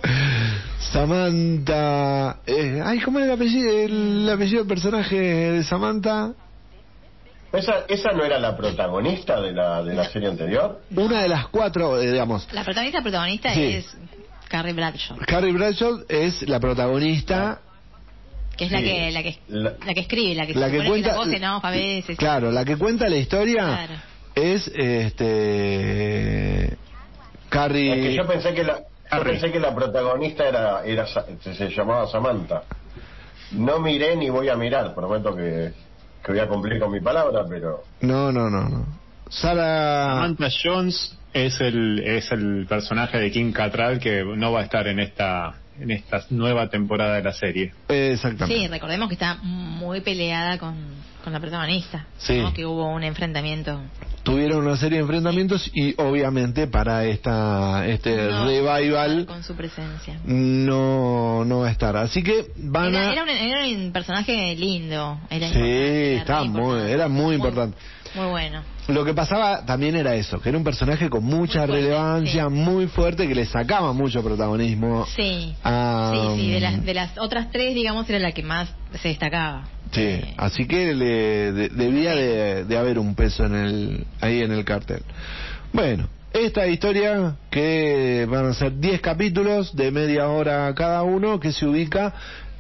Samantha, eh, ay, ¿cómo era el apellido, el apellido del personaje de Samantha? ¿Esa, ¿Esa no era la protagonista de la, de la serie anterior? Una de las cuatro, eh, digamos, La protagonista protagonista Sí. es Carrie Bradshaw. Carrie Bradshaw es la protagonista Que es la que la que La- la que escribe, la que La se que cuenta- la voz en off a veces. Claro, la que cuenta la historia Claro. es este Carrie. Es que yo pensé que la, yo Harry. pensé que la protagonista era, era Sa- se, se llamaba Samantha. No miré ni voy a mirar, prometo que, que voy a cumplir con mi palabra, pero No, no, no, no. Sara. Samantha Jones es el es el personaje de Kim Cattrall que no va a estar en esta en esta nueva temporada de la serie. Exactamente. Sí, recordemos que está muy peleada con, con la protagonista. Sí. ¿no? Que hubo un enfrentamiento. Tuvieron una serie de enfrentamientos y obviamente para esta este No, revival Con su presencia. no no va a estar. Así que van Era, a era un, era un personaje lindo. Era Sí, era re muy- importante. era muy importante. Muy bueno. Lo que pasaba también era eso, que era un personaje con mucha Muy fuerte, relevancia, sí. muy fuerte, que le sacaba mucho protagonismo. Sí. a- Sí, sí, de las, de las otras tres, digamos, era la que más se destacaba. Sí, Eh, así que le de- debía de, de haber un peso en el ahí en el cartel. Bueno, esta historia que van a ser 10 capítulos de media hora cada uno que se ubica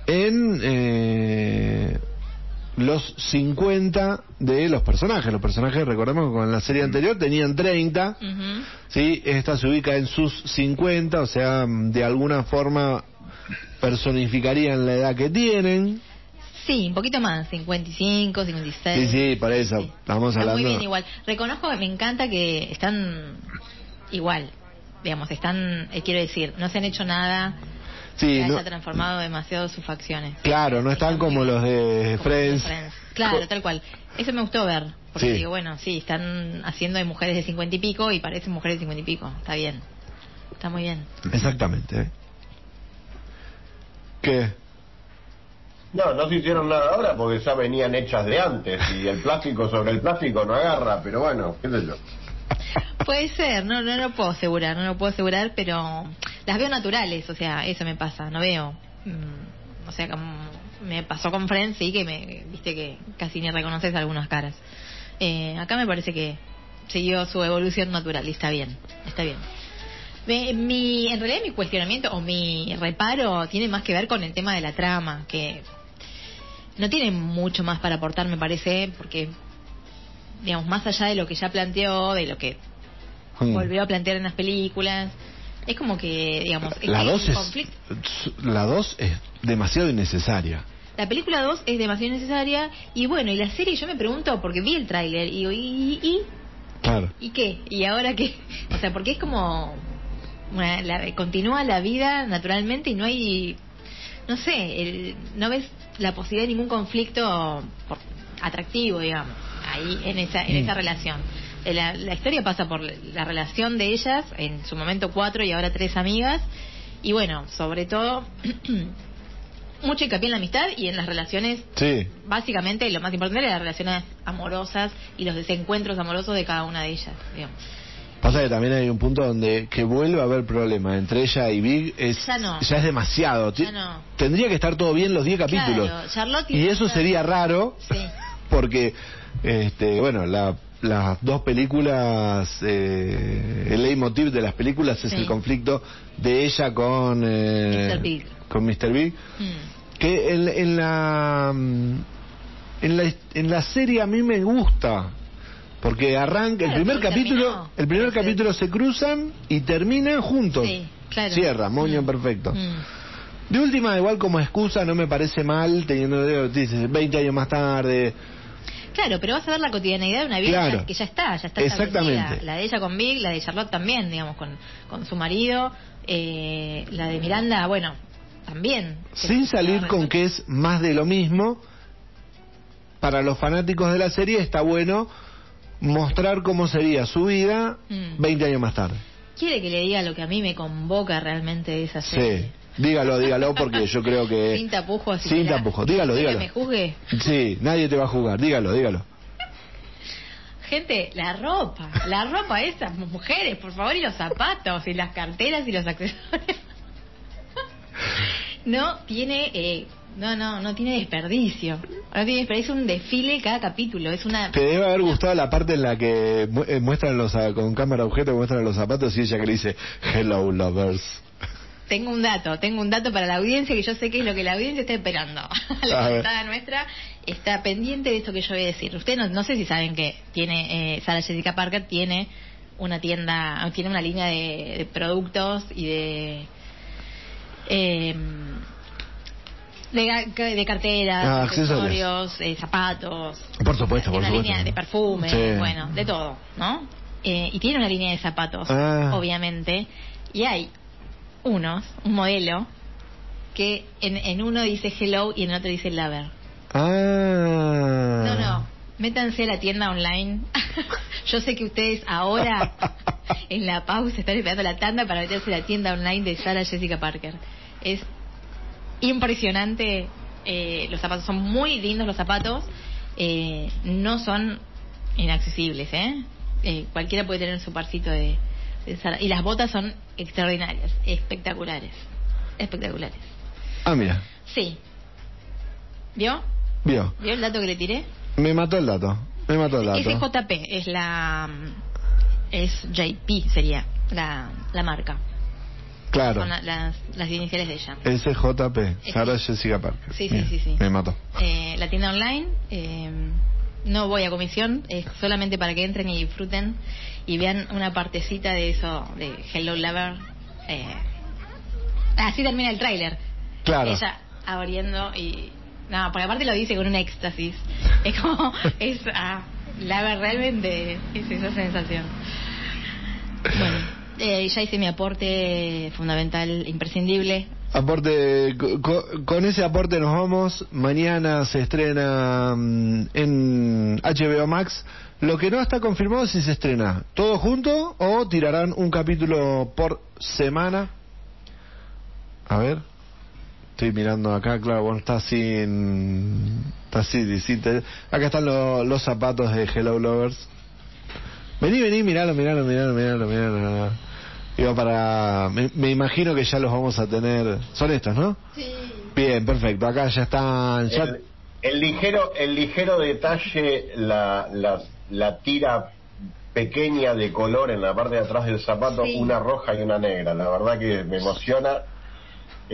en eh, los 50 de los personajes. Los personajes, recordemos que con la serie anterior tenían 30. ujú. Sí, esta se ubica en sus 50, o sea, de alguna forma personificarían la edad que tienen. Sí, un poquito más, 55, 56. Sí, sí, por eso, Sí. hablando- Muy bien, igual. Reconozco que me encanta que están igual, digamos, están, eh, quiero decir, no se han hecho nada Sí, que no- haya transformado demasiado sus facciones. claro, no están como los de Como Friends. Claro, tal cual. Eso me gustó ver. Porque Sí. digo, bueno, sí, están haciendo de mujeres de 50 y pico y parecen mujeres de 50 y pico. Está bien. Está muy bien. Exactamente. ¿eh? ¿Qué? no, no se hicieron nada ahora porque ya venían hechas de antes y el plástico sobre el plástico no agarra, pero bueno, qué sé yo. Puede ser, no, no lo puedo asegurar, no lo puedo asegurar, pero las veo naturales, o sea, eso me pasa, no veo. mm, o sea, como me pasó con Friends, sí, que me, viste que casi ni reconoces algunas caras. Eh, acá me parece que siguió su evolución natural y está bien, está bien. Me- mi, en realidad mi cuestionamiento o mi reparo tiene más que ver con el tema de la trama, que no tiene mucho más para aportar, me parece, porque, digamos, más allá de lo que ya planteó, de lo que Mm. volvió a plantear en las películas, es como que, digamos, La que 2 el es, la dos es demasiado innecesaria. La película 2 es demasiado necesaria y bueno, y la serie yo me pregunto, porque vi el tráiler y ¿y, y, Claro. y qué? ¿Y ahora qué? O sea, porque es como... una- la- continúa la vida naturalmente y no hay... No sé, el- no ves la posibilidad de ningún conflicto por- atractivo, digamos, ahí en esa, en esa relación. Eh, La, la historia pasa por la relación de ellas, en su momento cuatro y ahora tres amigas, y bueno, sobre todo, mucho hincapié en la amistad y en las relaciones Sí. básicamente lo más importante es las relaciones amorosas y los desencuentros amorosos de cada una de ellas. digamos. Pasa que también hay un punto donde que vuelve a haber problemas entre ella y Big es Ya no. es demasiado. Ya no. Tendría que estar todo bien los 10 capítulos. Claro, Charlotte y eso sería raro Sí. porque este bueno, la- las dos películas eh, el leitmotiv de las películas es Sí. el conflicto de ella con eh, Mr. Big. con Mr. Big Mm. que en, en la mm, en la en la serie a mí me gusta porque arranca el primer capítulo terminó. el primer capítulo se cruzan y terminan juntos Sí, claro. cierra moño Mm. perfecto Mm. de última igual como excusa no me parece mal teniendo dices 20 años más tarde Claro, pero vas a ver la cotidianidad de una vida Claro. que ya está, ya está Exactamente. La de ella con Big, la de Charlotte también, digamos, con, con su marido. Eh, la de Miranda, bueno, también. sin salir con que es más de lo mismo para los fanáticos de la serie está bueno mostrar cómo sería su vida Mm. 20 años más tarde Quiere que le diga lo que a mí me convoca realmente de esa serie. Sí, dígalo, dígalo, porque yo creo que... Sin tapujos. así Sin que la- tapujos, dígalo, que dígalo. me juzgue. Sí, nadie te va a jugar, dígalo, dígalo. Gente, la ropa, la ropa esas mujeres, por favor, y los zapatos, y las carteras y los accesorios. No tiene, eh, no, no, no tiene desperdicio. No tiene desperdicio, es un desfile cada capítulo, es una... Te debe haber gustado la parte en la que eh, muestran los, con cámara objeto, muestran los zapatos y ella que le dice, hello lovers. Tengo un dato, tengo un dato para la audiencia que yo sé que es lo que la audiencia está esperando. La invitada nuestra está pendiente de esto que yo voy a decir. Ustedes no, no sé si saben que tiene eh, Sara Jessica Parker tiene una tienda, tiene una línea de, de productos y de eh, de, de carteras, Ah, accesorios. eh, zapatos. Por supuesto, por una supuesto. línea de perfume, Sí. bueno, de todo, ¿no? Eh, y tiene una línea de zapatos, Ah. obviamente. Y hay unos, un modelo, que en, en uno dice hello y en el otro dice lover. Ah. No, no, métanse a la tienda online. Yo sé que ustedes ahora, en la pausa, están esperando la tanda para meterse a la tienda online de Sara Jessica Parker. Es impresionante. eh, los zapatos son muy lindos los zapatos. eh, no son inaccesibles, ¿eh? Eh, Cualquiera puede tener su parcito de, de Zara. Y las botas son extraordinarias, espectaculares. Espectaculares. Ah, mira. Sí. ¿Vio? Vio. ¿Vio el dato que le tiré? Me mató el dato. Me mató el dato. SJP es la. Es JP, sería la, la marca. Claro. Son la- las, las iniciales de ella. SJP. Sara Jessica Parker. Sí, sí, sí, sí. Me mató. Eh, la tienda online, eh, no voy a comisión, es solamente para que entren y disfruten y vean una partecita de eso, de Hello Lover. Eh, así termina el tráiler. Claro. Ella abriendo y... No, porque aparte lo dice con un éxtasis. Es como... Es, ah, Lover realmente es esa sensación. Bueno, eh, ya hice mi aporte fundamental, imprescindible. Aporte, co- co- con ese aporte nos vamos. Mañana se estrena mm, en HBO Max. Lo que no está confirmado es si se estrena todo junto o tirarán un capítulo por semana. A ver. Estoy mirando acá, claro, bueno, está sin... Está sí, te- Acá están lo- los zapatos de Hello Lovers. Vení, vení, miralo, miralo, miralo, miralo, miralo. Digo, para... Me, me imagino que ya los vamos a tener... Son estos, ¿no? Sí. Bien, perfecto. Acá ya están... Ya... El, el ligero el ligero detalle, la, la, la tira pequeña de color en la parte de atrás del zapato, Sí. una roja y una negra. La verdad que me emociona.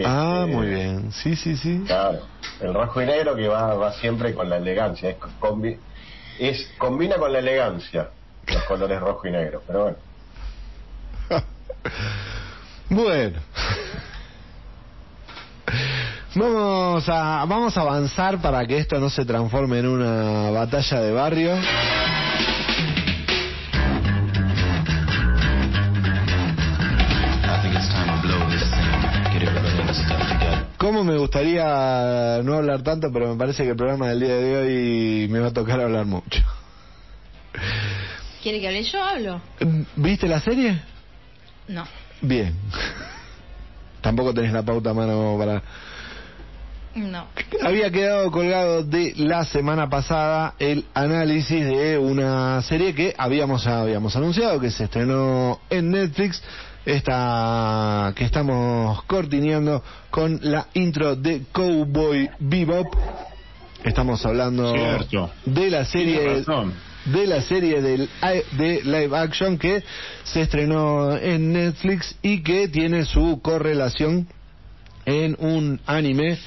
Ah, Este, muy bien. Sí, sí, sí. Claro, el rojo y negro que va, va siempre con la elegancia. Es, combi- es combina con la elegancia los colores rojo y negro. Pero bueno. Bueno. Vamos a, vamos a avanzar para que esto no se transforme en una batalla de barrio. Como me gustaría no hablar tanto, pero me parece que el programa del día de hoy me va a tocar hablar mucho. ¿Quiere que hable yo? Hablo. ¿Viste la serie? No. Bien. Tampoco tenés la pauta a mano para... No. Había quedado colgado de la semana pasada el análisis de una serie que habíamos habíamos anunciado que se estrenó en Netflix esta que estamos cortineando con la intro de Cowboy Bebop. Estamos hablando Cierto. de la serie. De la serie del, de live action que se estrenó en Netflix y que tiene su correlación en un anime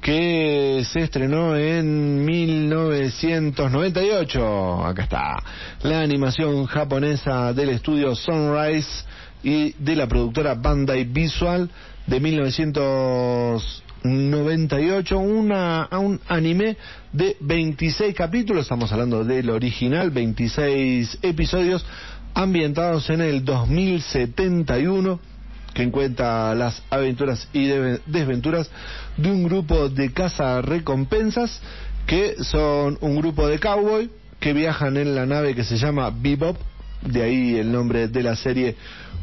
que se estrenó en 1998. Acá está. La animación japonesa del estudio Sunrise y de la productora Bandai Visual de 1998. Una, a un anime de 26 capítulos. Estamos hablando del original, 26 episodios ambientados en el 2071 que encuentra las aventuras y desventuras de un grupo de caza recompensas que son un grupo de cowboy que viajan en la nave que se llama Bebop, de ahí el nombre de la serie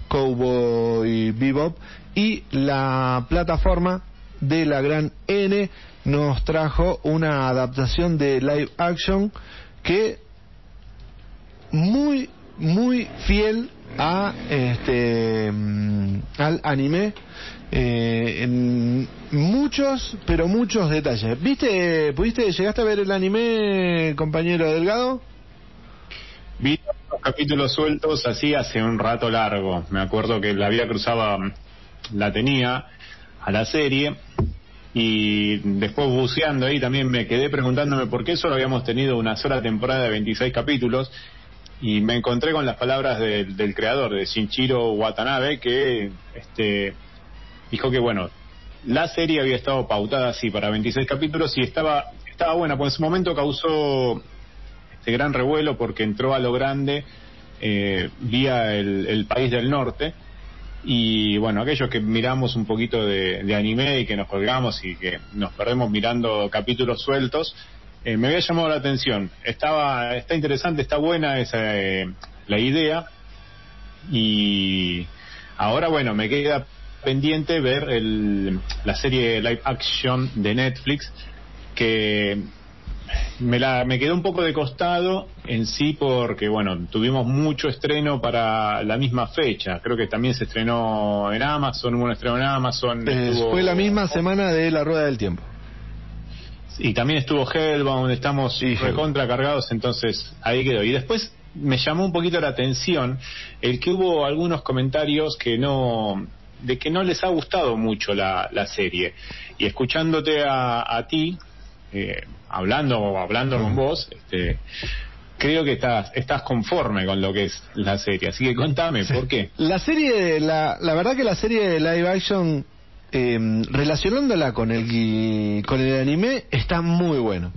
Cowboy Bebop y la plataforma de la gran N nos trajo una adaptación de live action que muy muy fiel a este mm, al anime eh, en muchos pero muchos detalles. Viste pudiste llegaste a ver el anime compañero delgado Vi los capítulos sueltos así hace un rato largo. Me acuerdo que la vida cruzaba la tenía a la serie. Y después buceando ahí también me quedé preguntándome por qué solo habíamos tenido una sola temporada de 26 capítulos. Y me encontré con las palabras del- del creador, de Shinjiro Watanabe, que este, dijo que bueno, la serie había estado pautada así para 26 capítulos y estaba, estaba buena, pues en su momento causó este gran revuelo porque entró a lo grande eh, vía el país del norte y bueno, aquellos que miramos un poquito de, de anime y que nos colgamos y que nos perdemos mirando capítulos sueltos, eh, me había llamado la atención. Estaba, está interesante, está buena esa eh, la idea y ahora bueno, me queda pendiente ver el, la serie live action de Netflix que me la me quedó un poco de costado en sí porque bueno tuvimos mucho estreno para la misma fecha. Creo que también se estrenó en Amazon hubo un estreno en Amazon Eh, estuvo- fue la misma semana de la Rueda del Tiempo. y también estuvo Hellbound estamos Sí, recontra cargados entonces ahí quedó. Y después me llamó un poquito la atención el que hubo algunos comentarios que no de que no les ha gustado mucho la, la serie. Y escuchándote a, a ti eh, hablando hablando con vos este creo que estás estás conforme con lo que es la serie así que contame por qué La serie, la, la verdad que la serie de live action, eh, relacionándola con el, con el anime, está muy bueno.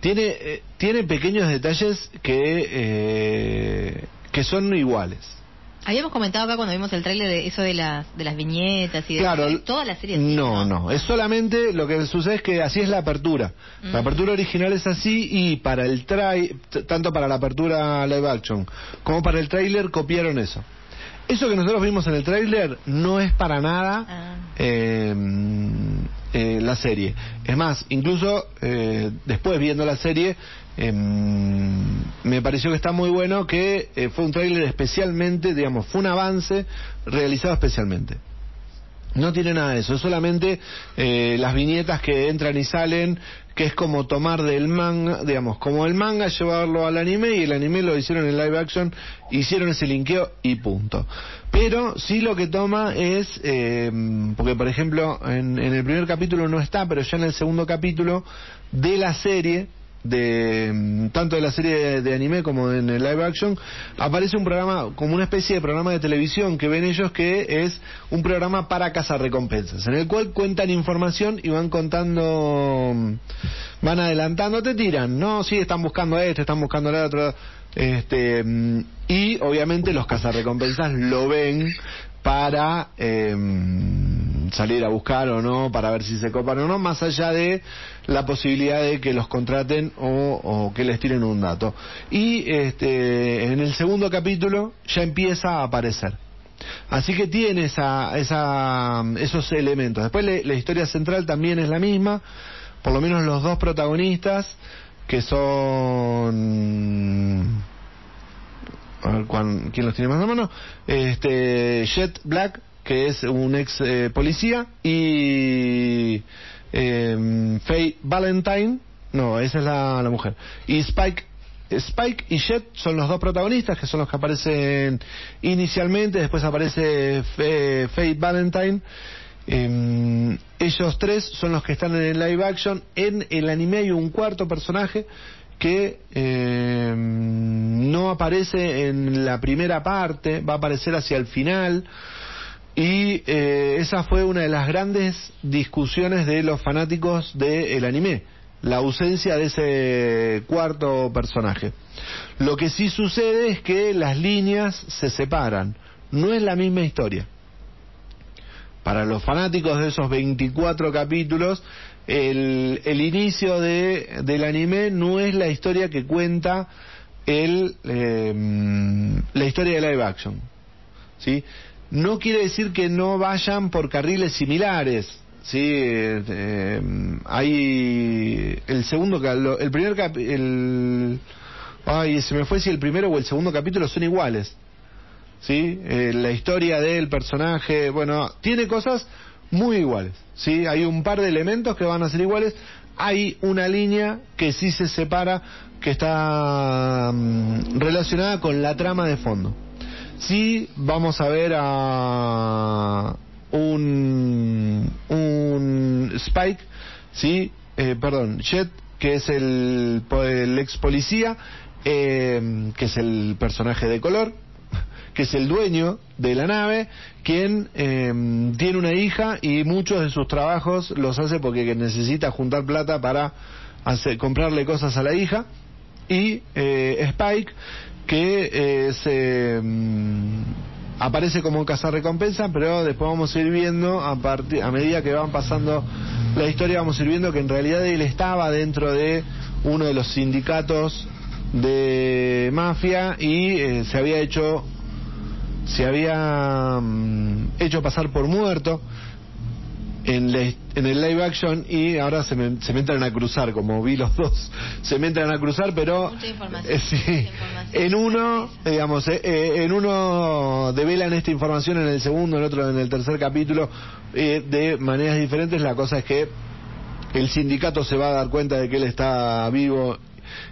Tiene, eh, tiene pequeños detalles que, eh, que son iguales. Habíamos comentado acá cuando vimos el tráiler de eso de las, de las viñetas y de Claro, toda la serie. así, No, no, es solamente lo que sucede es que así es la apertura. La Mm. apertura original es así y para el trai tanto para la apertura live action como para el tráiler copiaron eso. Eso que nosotros vimos en el tráiler no es para nada Ah. eh, eh, la serie. Es más, incluso eh, después viendo la serie, eh, me pareció que está muy bueno que eh, fue un tráiler especialmente, digamos, fue un avance realizado especialmente. No tiene nada de eso, es solamente eh, las viñetas que entran y salen, que es como tomar del manga, digamos, como el manga, llevarlo al anime y el anime lo hicieron en live action, hicieron ese linkeo y punto. Pero sí lo que toma es, eh, porque por ejemplo en, en el primer capítulo no está, pero ya en el segundo capítulo de la serie, de mm, tanto de la serie de, anime como en el live action aparece un programa como una especie de programa de televisión que ven ellos que es un programa para cazar recompensas en el cual cuentan información y van contando mm, van adelantando te tiran no sí están buscando esto están buscando el otro este mm, y obviamente los cazarrecompensas lo ven para eh, salir a buscar o no, para ver si se copan o no, más allá de la posibilidad de que los contraten o, o que les tiren un dato. Y este, en el segundo capítulo ya empieza a aparecer. Así que tiene esa, esa, esos elementos. Después le- la historia central también es la misma, por lo menos los dos protagonistas, que son a ver quién los tiene más a mano este Jet Black que es un ex eh, policía y eh, Faye Valentine no esa es la, mujer y Spike Spike y Jet son los dos protagonistas que son los que aparecen inicialmente después aparece Fe- Faye Valentine eh, ellos tres son los que están en el live action. En el anime hay un cuarto personaje que eh, no aparece en la primera parte, va a aparecer hacia el final. Y eh, esa fue una de las grandes discusiones de los fanáticos del anime, la ausencia de ese cuarto personaje. Lo que sí sucede es que las líneas se separan, no es la misma historia para los fanáticos de esos 24 capítulos, el, el inicio de, del anime no es la historia que cuenta el, eh, la historia de live action. ¿sí? No quiere decir que no vayan por carriles similares. Sí, eh, eh, hay el segundo, el primer cap- el, ay, se me fue si el primero o el segundo capítulo son iguales. ¿sí? Eh, la historia del personaje, bueno, tiene cosas muy iguales, ¿sí? Hay un par de elementos que van a ser iguales, hay una línea que sí se separa, que está mm, relacionada con la trama de fondo. Sí, vamos a ver a, un, Spike, ¿sí? Eh, perdón, Jet, que es el ex policía, eh, que es el personaje de color, que es el dueño de la nave, quien eh, tiene una hija y muchos de sus trabajos los hace porque necesita juntar plata para hacer, comprarle cosas a la hija. Y eh, Spike, que eh, se, mm, aparece como cazarrecompensa, pero después vamos a ir viendo, a, partir, a medida que van pasando la historia, vamos a ir viendo que en realidad él estaba dentro de uno de los sindicatos de mafia y eh, se había hecho se había mm, hecho pasar por muerto en, la- en el live action y ahora se me, se me entran a cruzar, como vi los dos, se me entran a cruzar, pero Mucha información, eh, sí, mucha información. en uno, digamos, eh, eh, en uno develan esta información, en el segundo, en otro, en el tercer capítulo, eh, de maneras diferentes. La cosa es que el sindicato se va a dar cuenta de que él está vivo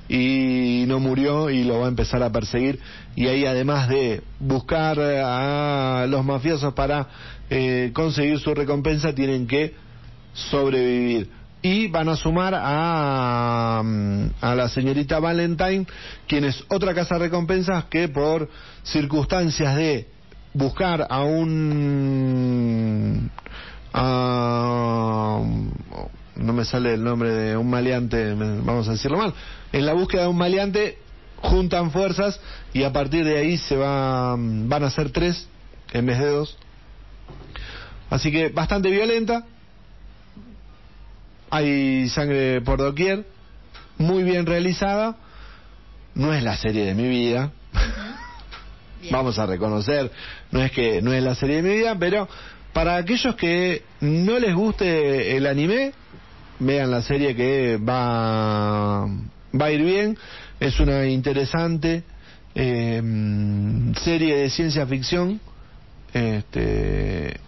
y no murió y lo va a empezar a perseguir y ahí además de buscar a los mafiosos para eh, conseguir su recompensa tienen que sobrevivir y van a sumar a, mm, a la señorita Valentine quien es otra casa recompensas que por circunstancias de buscar a un no me sale el nombre de un maleante, vamos a decirlo mal. En la búsqueda de un maleante juntan fuerzas y a partir de ahí se va, van a ser tres en vez de dos. Así que bastante violenta. Hay sangre por doquier, muy bien realizada. No es la serie de mi vida. Vamos a reconocer, no es que no es la serie de mi vida, pero para aquellos que no les guste el anime, vean la serie que va va a ir bien, es una interesante eh, serie de ciencia ficción, este,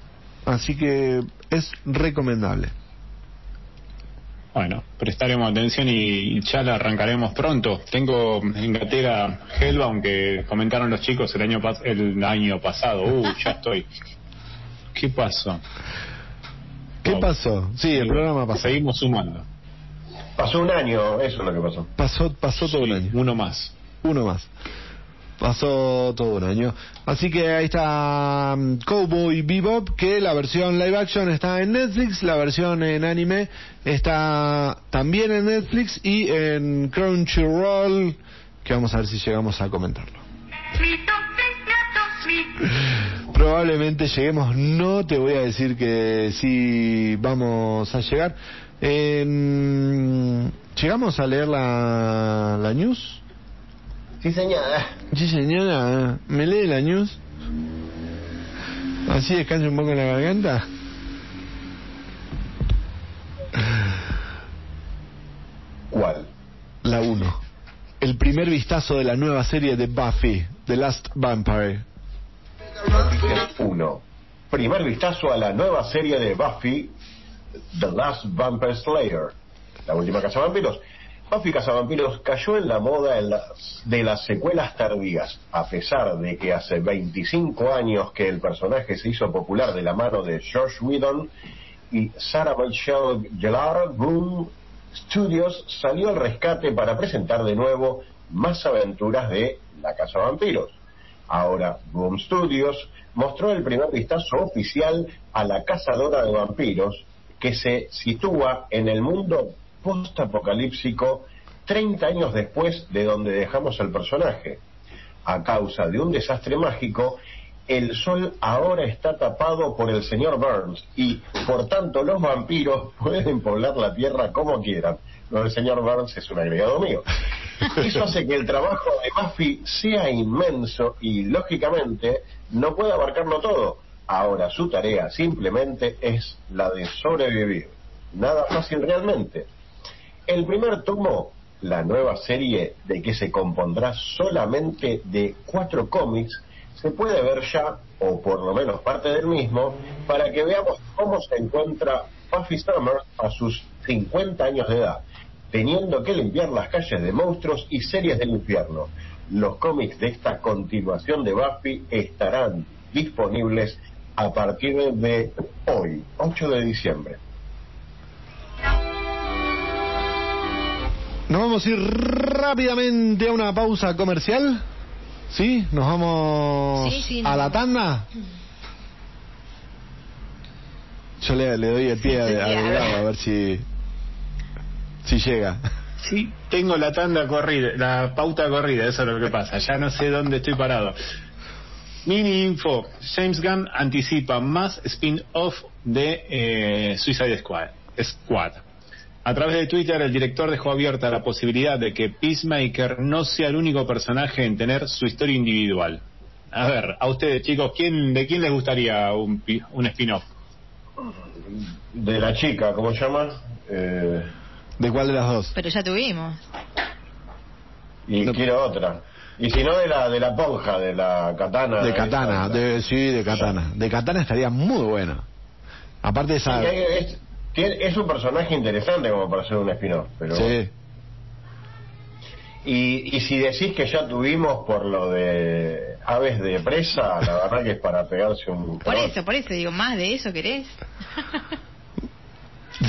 así que es recomendable. Bueno, prestaremos atención y ya la arrancaremos pronto. Tengo en gatera Hellbound que comentaron los chicos el año pas- el año pasado. Uh, ya estoy. ¿Qué pasó? ¿Qué Oh. pasó? Sí, el programa pasó. Seguimos sumando. Pasó un año, eso es lo que pasó. Pasó, pasó todo un año. Uno más. Uno más. Pasó todo un año. Así que ahí está um, Cowboy Bebop, que la versión live action está en Netflix, la versión en anime está también en Netflix y en Crunchyroll, que vamos a ver si llegamos a comentarlo. Probablemente lleguemos, no te voy a decir que sí vamos a llegar. En- ¿Llegamos a leer la, la news? Sí, señora. Sí, señora, ¿me lee la news? Así descansa un poco en la garganta. ¿Cuál? La 1. El primer vistazo de la nueva serie de Buffy, The Last Vampire. Noticias 1. Primer vistazo a la nueva serie de Buffy, The Last Vampire Slayer, la última cazavampiros. Buffy Cazavampiros cayó en la moda en de las secuelas tardías, a pesar de que hace 25 años que el personaje se hizo popular de la mano de George Whedon y Sarah Michelle Gellar, Boom Studios salió al rescate para presentar de nuevo más aventuras de la Casa Vampiros. Ahora, Boom Studios mostró el primer vistazo oficial a la cazadora de vampiros que se sitúa en el mundo postapocalíptico 30 años después de donde dejamos al personaje. A causa de un desastre mágico, el sol ahora está tapado por el señor Burns y, por tanto, los vampiros pueden poblar la tierra como quieran. Lo del señor Burns es un agregado mío. Eso hace que el trabajo de Buffy sea inmenso y, lógicamente, no puede abarcarlo todo. Ahora su tarea simplemente es la de sobrevivir. Nada fácil realmente. El primer tomo, la nueva serie de que se compondrá solamente de cuatro cómics, se puede ver ya, o por lo menos parte del mismo, para que veamos cómo se encuentra Buffy Summers a sus 50 años de edad, teniendo que limpiar las calles de monstruos y series del infierno. Los cómics de esta continuación de Buffy estarán disponibles a partir de hoy, 8 de diciembre. Nos vamos a ir rápidamente a una pausa comercial. ¿Sí? ¿Nos vamos Sí, sí, a la tanda? Yo le, le doy el pie a, a a ver si, si llega. Sí, tengo la tanda corrida, la pauta corrida, eso es lo que pasa. Ya no sé dónde estoy parado. Mini info, James Gunn anticipa más spin-off de eh, Suicide Squad. Squad. A través de Twitter, el director dejó abierta la posibilidad de que Peacemaker no sea el único personaje en tener su historia individual. A ver, a ustedes chicos, ¿quién, ¿de quién les gustaría un, pi- un spin-off? De la chica, ¿cómo se llama? Eh, ¿De cuál de las dos? Pero ya tuvimos. y No. quiero otra. Y si no, de la, de la ponja, de la katana. De Katana, de, sí, de Katana. De Katana estaría muy bueno. Aparte de esa... Es, es un personaje interesante como para ser un spin-off, pero... Sí. Y, y si decís que ya tuvimos por lo de aves de presa, la verdad que es para pegarse un... Por eso, por eso digo, más de eso querés.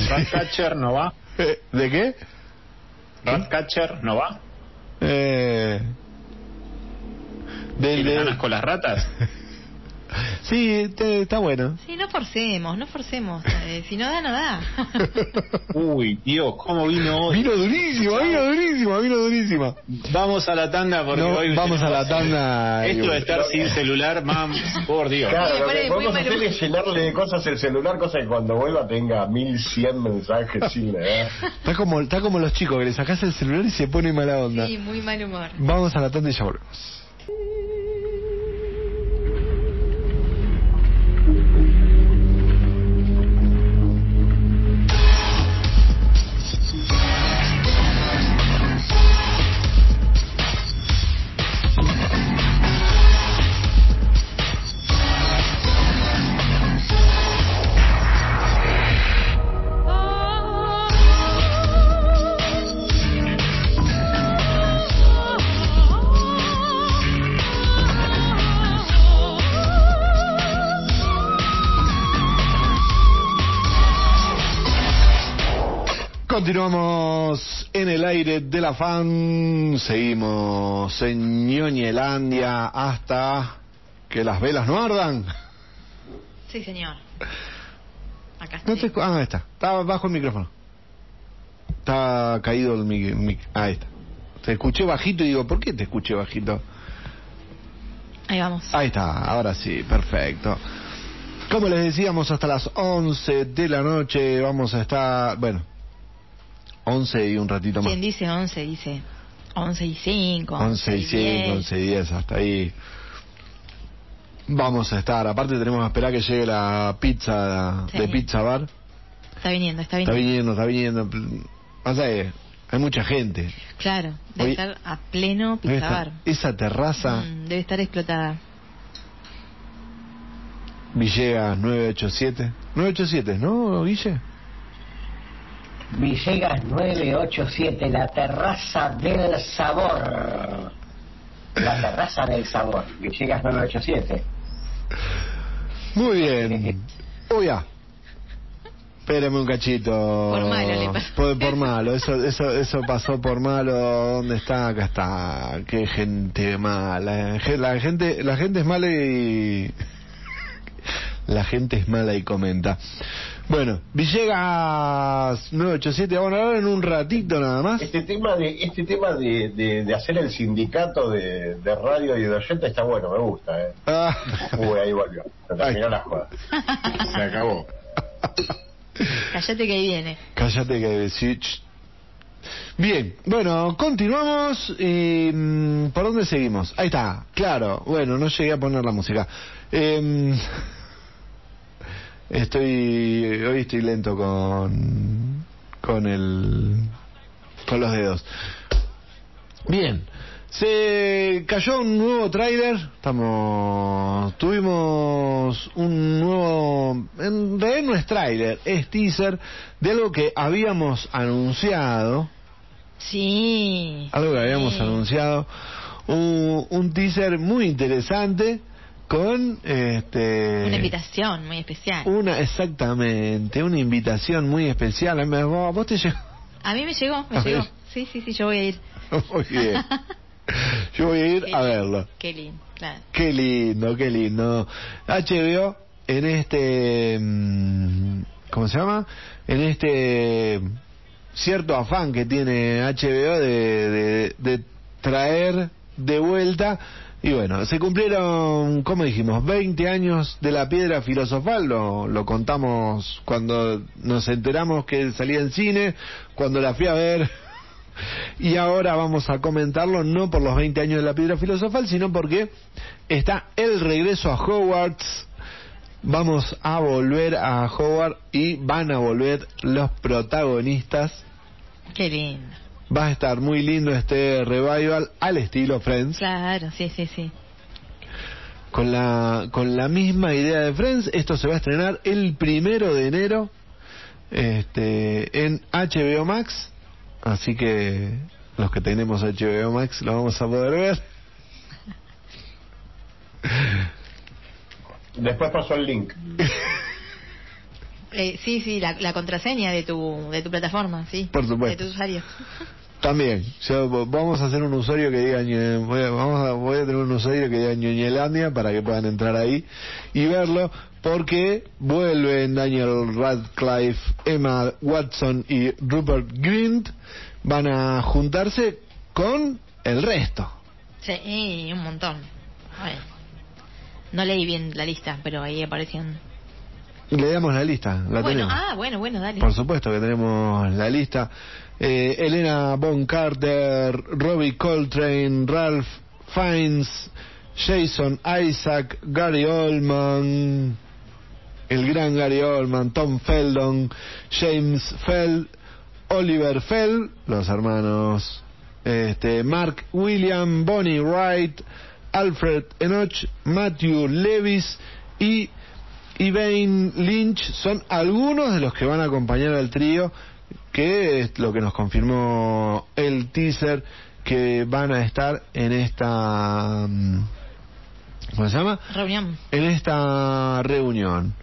Ratcatcher no va. ¿De qué? Ratcatcher no va. Eh... Del, ¿Tiene del- ganas con las ratas? Sí, te- está bueno. Sí, no forcemos, no forcemos. Eh, si no da, no da. Uy, Dios, ¿cómo vino hoy? Vino durísima, vino durísima, vino durísima. Vamos a la tanda porque No, hoy vamos a la tanda Esto de estar sin celular, mam, por Dios. Claro, Sí, lo que podemos hacer es llenarle de cosas el celular, cosa que cuando vuelva tenga 1100 mensajes sin leer. Está como, está como los chicos que le sacas el celular y se pone mala onda. Sí, muy mal humor. Vamos a la tanda y ya volvemos. Continuamos en el aire de la fan, seguimos en Ñoñelandia hasta que las velas no ardan. Sí, señor. Acá No estoy. te escu- ah, ahí está, está bajo el micrófono. Está caído el mic, mic- ahí está. Te escuché bajito y digo, ¿por qué te escuché bajito? Ahí vamos. Ahí está, ahora sí, perfecto. Como les decíamos, hasta las 11 de la noche vamos a estar, bueno, 11 y un ratito más. ¿Quién dice 11? Dice 11 y 5. 11 y 5, 11 y 10, hasta ahí. Vamos a estar. Aparte tenemos que esperar que llegue la pizza Sí. de Pizza Bar. Está viniendo, está Está viniendo. viniendo, está viniendo. Pasa que hay mucha gente. Claro, debe Oye, estar a pleno pizza estar- bar. esa terraza, Mm, debe estar explotada. Villegas 987. 987, ¿no, Guille? Villegas 987, la terraza del sabor. La terraza del sabor, Villegas 987. Muy bien. Uy, ya. Espérame un cachito. Por malo le pasó. Por, por malo, eso, eso, eso pasó por malo. ¿Dónde está? Acá está. Qué gente mala. Ge- La gente, la gente es mala y. La gente es mala y comenta. Bueno, Villegas 987, vamos a hablar en un ratito nada más. Este tema de este tema de, de, de hacer el sindicato de, de radio y de oyentes está bueno, me gusta. ¿eh? Ah. Uy, ahí volvió. Se terminó la joda. Se acabó. Cállate que ahí viene. Cállate que sí. ch. Bien, bueno, continuamos y mm, ¿por dónde seguimos? Ahí está, claro. Bueno, no llegué a poner la música. Em, estoy hoy estoy lento con con el con los dedos. Bien. Se cayó un nuevo tráiler. Estamos tuvimos un nuevo en realidad no es tráiler, es teaser de algo que habíamos anunciado, Sí. algo que habíamos Sí. anunciado, un, un teaser muy interesante con este Una invitación muy especial. una exactamente, una invitación muy especial. A ¿Vos, te llegó? A mí me llegó, me A llegó. ver. Sí, sí, sí, yo voy a ir. Muy bien. Yo voy a ir Qué a verlo. Qué lindo, claro. Qué lindo, qué lindo. HBO en este mm, ¿cómo se llama? En este cierto afán que tiene HBO de, de, de traer de vuelta y bueno, se cumplieron, como dijimos, 20 años de la piedra filosofal, lo, contamos cuando nos enteramos que salía en cine, cuando la fui a ver y ahora vamos a comentarlo no por los 20 años de la piedra filosofal, sino porque está el regreso a Hogwarts. Vamos a volver a Hogwarts y van a volver los protagonistas. Qué lindo. Va a estar muy lindo este revival al estilo Friends. Claro, sí, sí, sí. Con la, con la misma idea de Friends, esto se va a estrenar el primero de enero este, en HBO Max. Así que los que tenemos HBO Max lo vamos a poder ver. Después pasó el link. Eh, sí, sí, la, la contraseña de tu, de tu plataforma, sí. Por supuesto. De tu usuario. También, vamos a hacer un usuario que diga, voy a, vamos a, voy a tener un usuario que diga Ñoñelandia para que puedan entrar ahí y verlo, porque vuelven Daniel Radcliffe, Emma Watson y Rupert Grint, van a juntarse con el resto. Sí, un montón. A ver. No leí bien la lista, pero ahí aparecían. Le damos la lista, la bueno, tenemos. ah, bueno, bueno, dale. Por supuesto que tenemos la lista. Eh, Elena Bon Carter, Robbie Coltrane, Ralph Fiennes, Jason Isaac, Gary Oldman, el gran Gary Oldman, Tom Feldon, James Feld, Oliver Feld, los hermanos, este, Mark William, Bonnie Wright, Alfred Enoch, Matthew Levis y Yvain Lynch. Son algunos de los que van a acompañar al trío, que es lo que nos confirmó el teaser, que van a estar en esta... mm, ¿Cómo se llama? Reunión. En esta reunión,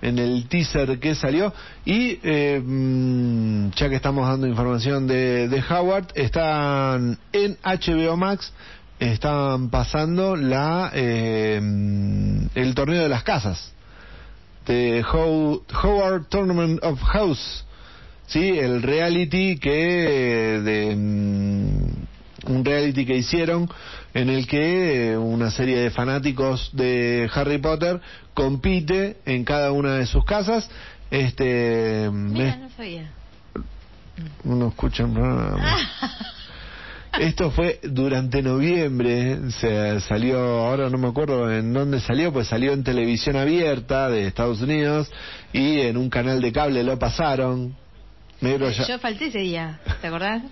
en el teaser que salió. Y eh, mm, ya que estamos dando información de, de Howard, están en HBO Max, están pasando la eh, mm, el torneo de las casas de How- Howard Tournament of House, sí, el reality que de mm, un reality que hicieron en el que eh, una serie de fanáticos de Harry Potter compite en cada una de sus casas. Este, Mira, no sabía. uno escucha un programa. Esto fue durante noviembre, se salió, ahora no me acuerdo en dónde salió, pues salió en televisión abierta de Estados Unidos y en un canal de cable lo pasaron. Negro Yo falté ese día, ¿te acordás?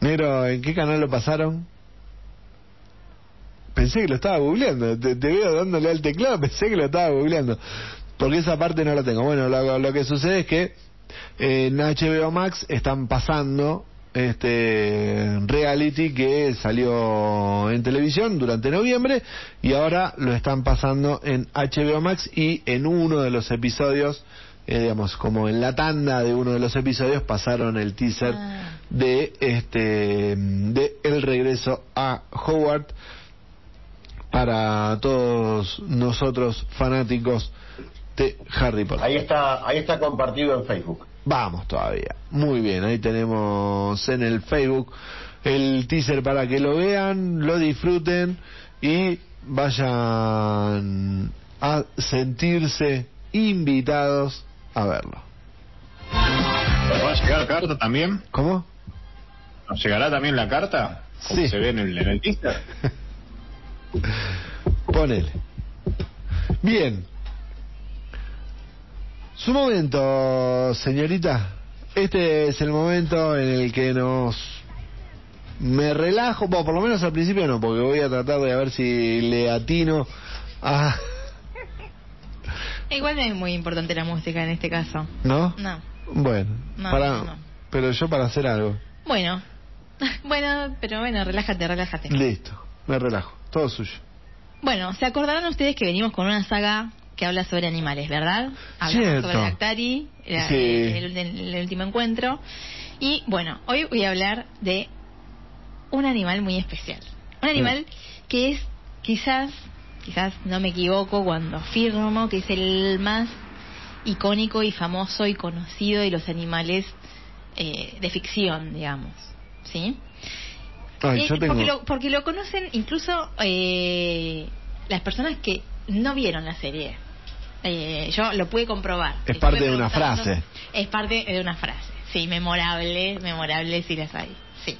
Negro, ¿en qué canal lo pasaron? Pensé que lo estaba googleando, te, te veo dándole al teclado, pensé que lo estaba googleando, porque esa parte no la tengo. Bueno, lo, lo que sucede es que en HBO Max están pasando este reality que salió en televisión durante noviembre y ahora lo están pasando en HBO Max y en uno de los episodios, eh, digamos, como en la tanda de uno de los episodios pasaron el teaser Ah. de este de el regreso a Howard para todos nosotros fanáticos de Harry Potter. Ahí está, ahí está compartido en Facebook. Vamos todavía. Muy bien, ahí tenemos en el Facebook el teaser para que lo vean, lo disfruten y vayan a sentirse invitados a verlo. ¿Va a llegar carta también? ¿Cómo? ¿Nos llegará también la carta? Como Sí. se ve en el, en el. Ponele. Bien. Su momento, señorita. Este es el momento en el que nos... Me relajo, bueno, por lo menos al principio no, porque voy a tratar de ver si le atino a... Igual no es muy importante la música en este caso. ¿No? No. Bueno, No, para... no, no. Pero yo para hacer algo. Bueno. Bueno, pero bueno, relájate, relájate. Listo. me relajo. Todo suyo. Bueno, se acordarán ustedes que venimos con una saga que habla sobre animales, ¿verdad? Hablamos sobre Actari, era, Sí. el, el- el último encuentro. Y bueno, hoy voy a hablar de un animal muy especial. Un animal que es quizás, quizás no me equivoco cuando afirmo que es el más icónico y famoso y conocido de los animales eh, de ficción, digamos. ¿Sí? Ay, Eh, yo tengo... porque, lo, porque lo conocen incluso eh, las personas que no vieron la serie. Eh, yo lo pude comprobar. Es parte de una frase. Es parte de una frase. Sí, memorable, memorable si las hay. Sí.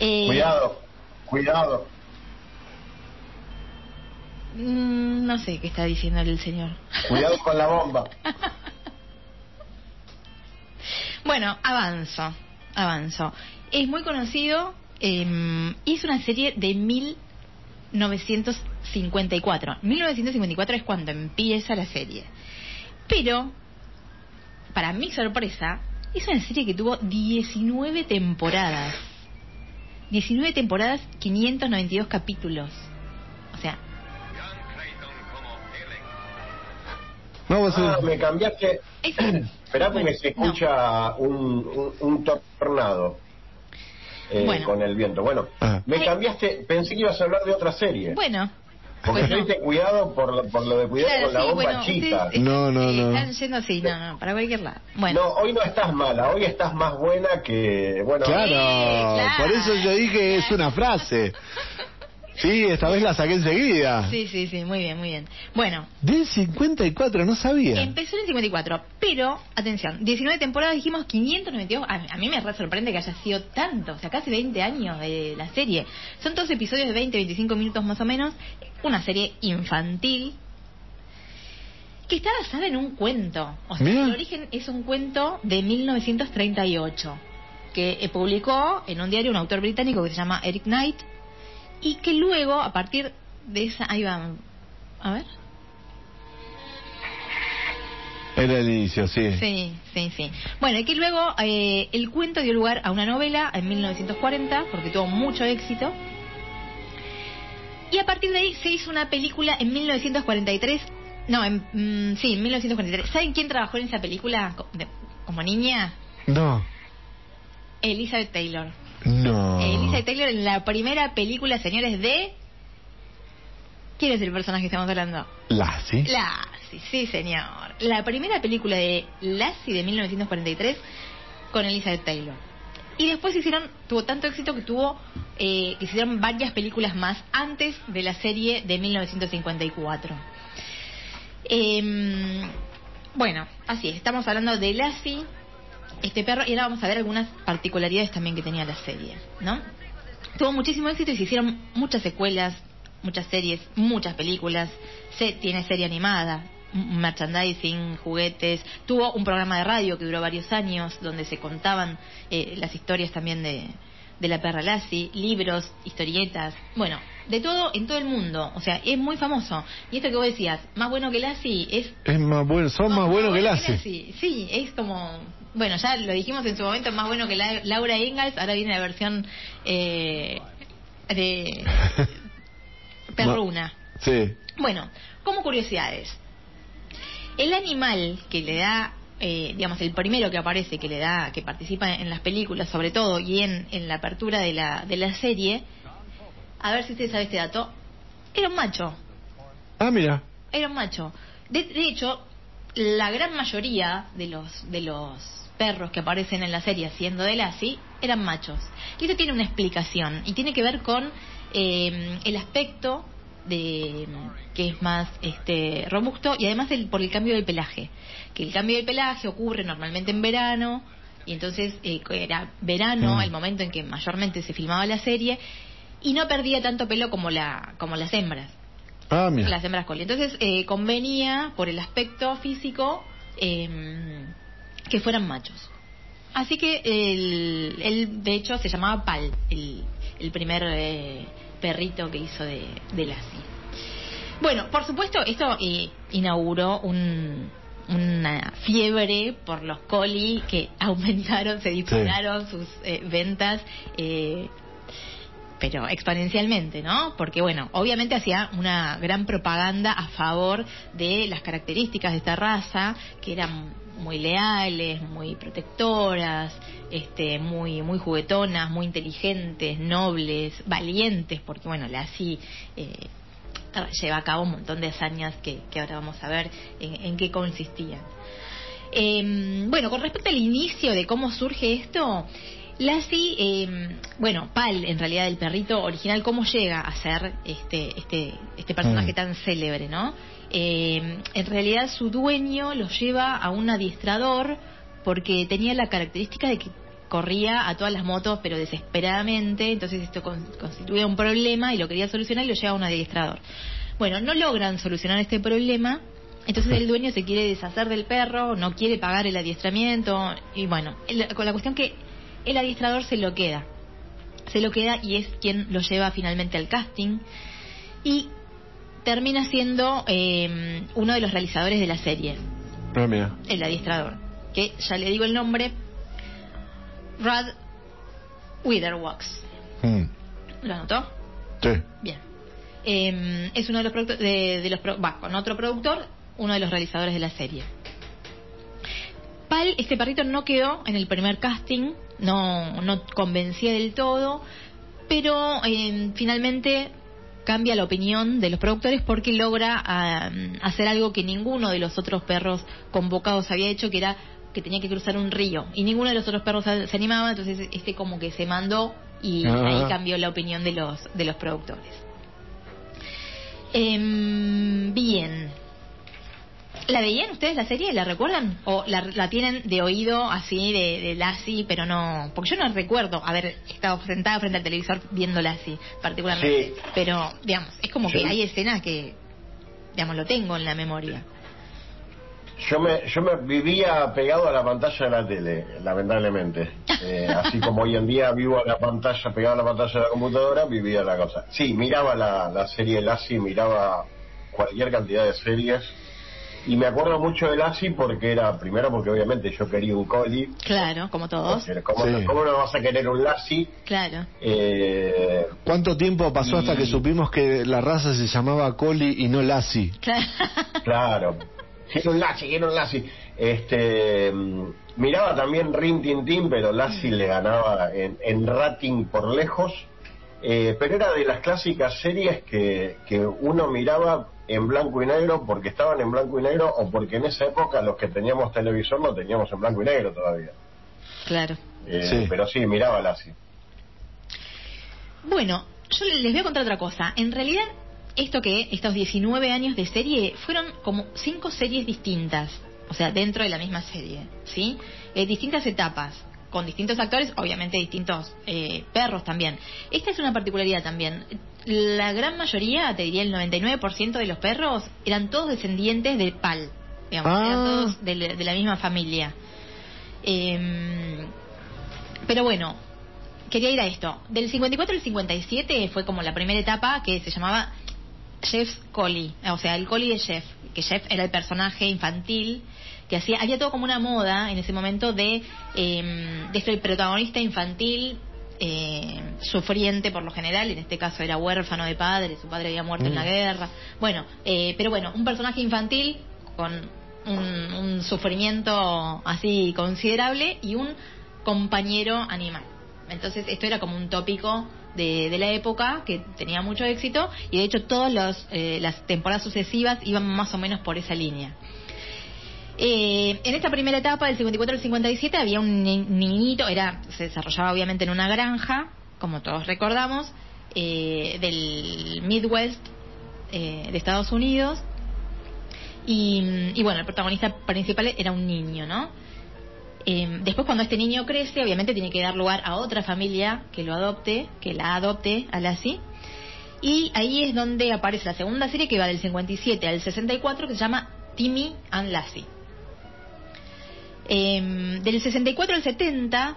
Eh, Cuidado, cuidado. Mm, no sé qué está diciendo el señor. Cuidado con la bomba. Bueno, avanzo, avanzo. Es muy conocido eh, es una serie de 1954. 1954 es cuando empieza la serie. Pero, para mi sorpresa, es una serie que tuvo 19 temporadas. 19 temporadas, 592 capítulos. A Ah, me cambiaste. es... Esperá Bueno, se no. escucha un, un, un tornado eh, Bueno. con el viento. Bueno, Ah. me cambiaste, pensé que ibas a hablar de otra serie. Bueno, porque no. hice cuidado por, lo- por lo de cuidado Claro, con la bomba bueno, chita. ustedes No, no, no. Están yendo así, no, no, para cualquier lado. Bueno, No, hoy no estás mala, hoy estás más buena que. Bueno, Claro, claro. por eso yo dije es una frase. Sí, esta vez la saqué enseguida. sí, sí, sí, muy bien, muy bien. Bueno, Del 54, no sabía. empezó en el 54, pero, atención, 19 temporadas, dijimos 592. A, a mí me re sorprende que haya sido tanto, o sea, casi 20 años de la serie. Son todos episodios de 20, 25 minutos más o menos. Una serie infantil que está basada en un cuento. O sea, Mira. el origen es un cuento de 1938 que eh, publicó en un diario un autor británico que se llama Eric Knight y que luego, a partir de esa... Ahí va. A ver. Era el inicio, sí. Sí, sí, sí. Bueno, y que luego eh, el cuento dio lugar a una novela en 1940, porque tuvo mucho éxito. Y a partir de ahí se hizo una película en 1943. No, en, mm, sí, en 1943. ¿Saben quién trabajó en esa película como niña? No, Elizabeth Taylor. No. Elizabeth Taylor en la primera película, señores, de... ¿Quién es el personaje que estamos hablando? Lassie. Lassie, sí señor. La primera película de Lassie de 1943 con Elizabeth Taylor. Y después hicieron, tuvo tanto éxito que tuvo, eh, que hicieron varias películas más antes de la serie de 1954. Em, bueno, así es, estamos hablando de Lassie, este perro, y ahora vamos a ver algunas particularidades también que tenía la serie, ¿no? Tuvo muchísimo éxito y se hicieron muchas secuelas, muchas series, muchas películas. Se, tiene serie animada, merchandising, juguetes. Tuvo un programa de radio que duró varios años donde se contaban eh, las historias también de, de la perra Lassie, libros, historietas. Bueno, de todo en todo el mundo. O sea, es muy famoso. Y esto que vos decías, más bueno que Lassie, es Es más bueno, son más buenos que Lassie. Lassie. Sí, es como. Bueno, ya lo dijimos en su momento, más bueno que la- Laura Ingalls. Ahora viene la versión eh, de Perruna. Sí. Bueno, como curiosidades. El animal que le da, eh, digamos, el primero que aparece, que le da, que participa en las películas, sobre todo, y en, en la apertura de la, de la serie, a ver si usted sabe este dato, era un macho. Ah, mira. Era un macho. De, de hecho, la gran mayoría de los de los perros que aparecen en la serie siendo de Lassie eran machos. Y eso tiene una explicación y tiene que ver con eh, el aspecto de que es más este robusto y además el, por el cambio del pelaje. Que el cambio del pelaje ocurre normalmente en verano y entonces eh, era verano Mm. el momento en que mayormente se filmaba la serie y no perdía tanto pelo como la como las hembras Ah, mira. las hembras coli. Entonces eh, convenía por el aspecto físico eh, que fueran machos. Así que él, él, de hecho se llamaba Pal, el, el primer eh, perrito que hizo de, de Lassie. Bueno, por supuesto, esto eh, inauguró un, una fiebre por los coli que aumentaron, se dispararon sus eh, ventas. eh, pero exponencialmente, ¿no? Porque, bueno, obviamente hacía una gran propaganda a favor de las características de esta raza, que eran muy leales, muy protectoras, este, muy, muy juguetonas, muy inteligentes, nobles, valientes, porque, bueno, la así eh, lleva a cabo un montón de hazañas que, que ahora vamos a ver en, qué consistían. Eh, bueno, con respecto al inicio de cómo surge esto, Lassie, eh, bueno, Pal, en realidad el perrito original, cómo llega a ser este, este, este personaje Mm. tan célebre, ¿no? Eh, en realidad su dueño lo lleva a un adiestrador porque tenía la característica de que corría a todas las motos pero desesperadamente, entonces esto con- constituía un problema y lo quería solucionar y lo lleva a un adiestrador. Bueno, no logran solucionar este problema, entonces el dueño se quiere deshacer del perro, no quiere pagar el adiestramiento y bueno, el- con la cuestión que el adiestrador se lo queda, se lo queda y es quien lo lleva finalmente al casting y termina siendo eh, uno de los realizadores de la serie, mira. el adiestrador, que ya le digo el nombre, Rad Witherwax. Mm. ¿Lo anotó? Sí. Bien. Eh, es uno de los productores, de, de los, pro- va, con otro productor, uno de los realizadores de la serie. Pal, este perrito no quedó en el primer casting, no, no convencía del todo, pero eh, finalmente cambia la opinión de los productores porque logra hacer algo que ninguno de los otros perros convocados había hecho, que era que tenía que cruzar un río. Y ninguno de los otros perros se se animaba, entonces este como que se mandó y Ah. ahí cambió la opinión de los, de los productores. Em, bien. ¿La veían ustedes la serie? ¿La recuerdan? ¿O la, la tienen de oído así, de, de Lassie, pero no...? Porque yo no recuerdo haber estado sentada frente al televisor viendo Lassie, particularmente. Sí. Pero, digamos, es como que hay escenas que, digamos, lo tengo en la memoria. Yo me, yo me vivía pegado a la pantalla de la tele, lamentablemente. Eh, así como hoy en día vivo a la pantalla, pegado a la pantalla de la computadora, vivía la cosa. Sí, miraba la, la serie Lassie, miraba cualquier cantidad de series. Y me acuerdo mucho de Lassie porque era, primero porque obviamente yo quería un collie. Claro, como todos. ¿Cómo, Sí. ¿Cómo no vas a querer un Lassie? Claro. Eh, ¿Cuánto tiempo pasó hasta que supimos que la raza se llamaba Collie y no Lassie? Claro. Claro. Quiero un Lassie, quiero un Lassie. Este, mm, miraba también Rin Tin Tin, pero Lassie le ganaba en, en rating por lejos. Eh, pero era de las clásicas series que, que uno miraba en blanco y negro porque estaban en blanco y negro o porque en esa época los que teníamos televisor no teníamos en blanco y negro todavía. Claro. Eh, Sí. Pero sí, miraba Lassie. Bueno, yo les voy a contar otra cosa. En realidad, esto que, estos 19 años de serie, fueron como cinco series distintas. O sea, dentro de la misma serie, ¿sí? Eh, distintas etapas, con distintos actores, obviamente distintos eh, perros también. Esta es una particularidad también. La gran mayoría, te diría el 99% de los perros, eran todos descendientes de Pal. Digamos, Ah. eran todos de, la- de la misma familia. Em, pero bueno, quería ir a esto. Del 54 al 57 fue como la primera etapa que se llamaba Jeff's Collie, o sea, el Collie de Jeff, que Jeff era el personaje infantil que hacía, había todo como una moda en ese momento de, eh, de esto, el protagonista infantil eh, sufriente por lo general, en este caso era huérfano de padre, su padre había muerto en la guerra, bueno, eh, pero bueno, un personaje infantil con un, un sufrimiento así considerable y un compañero animal. Entonces esto era como un tópico de, de la época que tenía mucho éxito y de hecho todas eh, las temporadas sucesivas iban más o menos por esa línea. Eh, en esta primera etapa del 54 al 57 había un ni- niñito, era se desarrollaba obviamente en una granja, como todos recordamos, eh, del Midwest eh, de Estados Unidos. Y, y bueno, el protagonista principal era un niño, ¿no? Eh, después cuando este niño crece, obviamente tiene que dar lugar a otra familia que lo adopte, que la adopte a Lassie. Y ahí es donde aparece la segunda serie que va del 57 al 64 que se llama Timmy and Lassie. Eh, del 64 al 70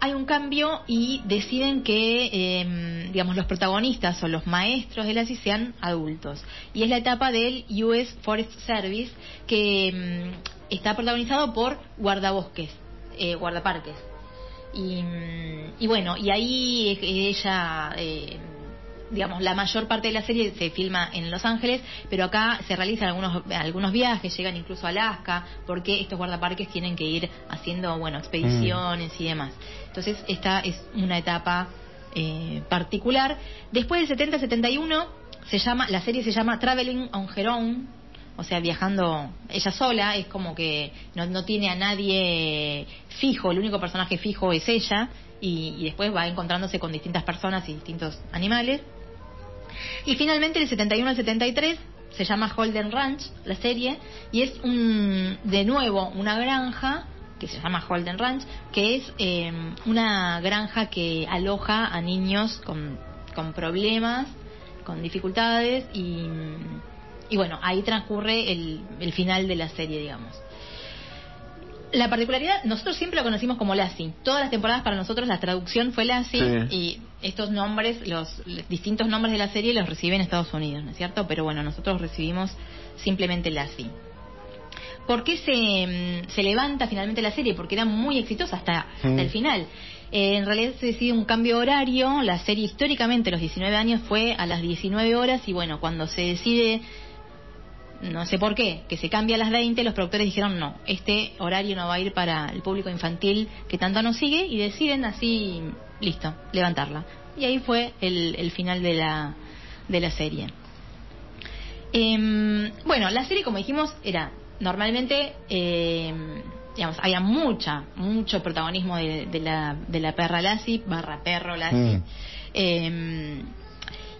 hay un cambio y deciden que, eh, digamos, los protagonistas o los maestros de Lassie sean adultos. Y es la etapa del US Forest Service que mm, está protagonizado por guardabosques, eh, guardaparques. Y, bueno, y ahí ella, eh, digamos, la mayor parte de la serie se filma en Los Ángeles, pero acá se realizan algunos, algunos viajes, llegan incluso a Alaska, porque estos guardaparques tienen que ir haciendo, bueno, expediciones y demás. Entonces, esta es una etapa eh, particular. Después del 70-71, se llama, la serie se llama Traveling on Her Own, o sea, viajando ella sola, es como que no, no tiene a nadie fijo, el único personaje fijo es ella, y, y después va encontrándose con distintas personas y distintos animales. Y finalmente, el 71 al 73, se llama Holden Ranch, la serie, y es un, de nuevo una granja que se llama Holden Ranch, que es eh, una granja que aloja a niños con, con problemas, con dificultades y, y bueno, ahí transcurre el, el final de la serie, digamos. La particularidad, nosotros siempre lo conocimos como Lassie. Todas las temporadas para nosotros la traducción fue Lassie Sí. y estos nombres, los, los distintos nombres de la serie los reciben Estados Unidos, ¿no es cierto? Pero bueno, nosotros recibimos simplemente Lassie. ¿Por qué se, mm, se levanta finalmente la serie? Porque era muy exitosa hasta, hasta el final. Eh, en realidad se decide un cambio horario. La serie históricamente, los 19 años, fue a las 19 horas. Y bueno, cuando se decide, no sé por qué, que se cambia a las 20, los productores dijeron no, este horario no va a ir para el público infantil que tanto nos sigue. Y deciden así, listo, levantarla. Y ahí fue el, el final de la, de la serie. Em, bueno, la serie, como dijimos, era normalmente, em, digamos, había mucha, mucho protagonismo de, de la, de la perra Lassie, barra perro Lassie. Mm. Em,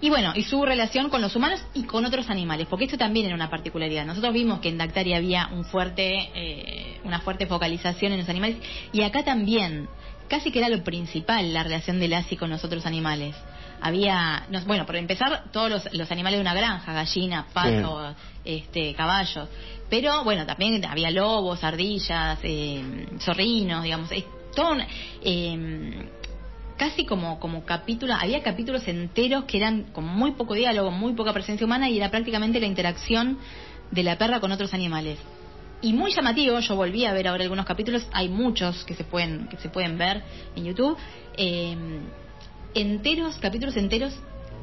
y bueno, y su relación con los humanos y con otros animales, porque esto también era una particularidad. Nosotros vimos que en Dactari había un fuerte, eh, una fuerte focalización en los animales, y acá también, casi que era lo principal, la relación de Lassie con los otros animales. Había, no, bueno, por empezar, todos los, los animales de una granja, gallinas, patos, este, caballos. Pero bueno, también había lobos, ardillas, eh, zorrinos, digamos. Es todo un- eh, casi como, como capítulo, había capítulos enteros que eran con muy poco diálogo, muy poca presencia humana y era prácticamente la interacción de la perra con otros animales. Y muy llamativo, yo volví a ver ahora algunos capítulos, hay muchos que se pueden, que se pueden ver en YouTube, eh, enteros, capítulos enteros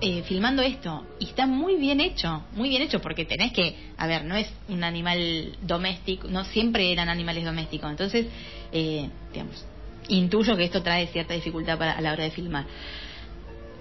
eh, filmando esto. Y está muy bien hecho, muy bien hecho, porque tenés que, a ver, no es un animal doméstico, no siempre eran animales domésticos. Entonces, eh, digamos, intuyo que esto trae cierta dificultad para, a la hora de filmar.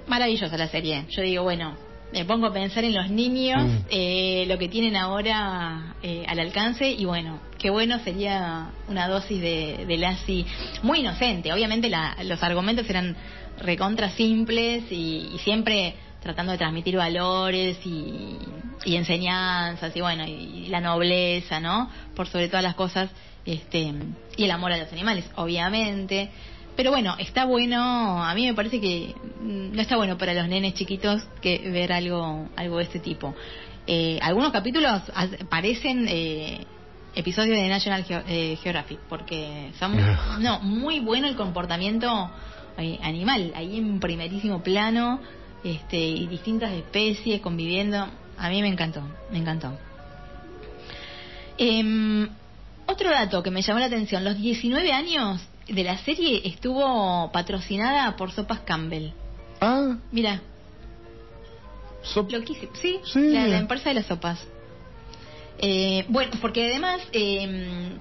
Maravillosa la serie. Yo digo, bueno, me pongo a pensar en los niños, Mm. eh, lo que tienen ahora eh, al alcance y bueno, qué bueno sería una dosis de, de Lassie muy inocente. Obviamente la- los argumentos eran recontra simples y, y siempre tratando de transmitir valores y, y enseñanzas y bueno, y, la nobleza, ¿no? Por sobre todas las cosas, este, y el amor a los animales, obviamente. Pero bueno, está bueno, a mí me parece que mm, no está bueno para los nenes chiquitos que ver algo, algo de este tipo. Eh, algunos capítulos parecen eh, episodios de National eh, Geographic, porque son no, muy bueno el comportamiento eh, animal, ahí en primerísimo plano, este, y distintas especies conviviendo. A mí me encantó, me encantó. Otro dato que me llamó la atención, los 19 años de la serie estuvo patrocinada por Sopas Campbell. Ah, Mira, loquísimo. Sí, Sí. La, la empresa de las sopas. Eh, bueno, porque además, eh,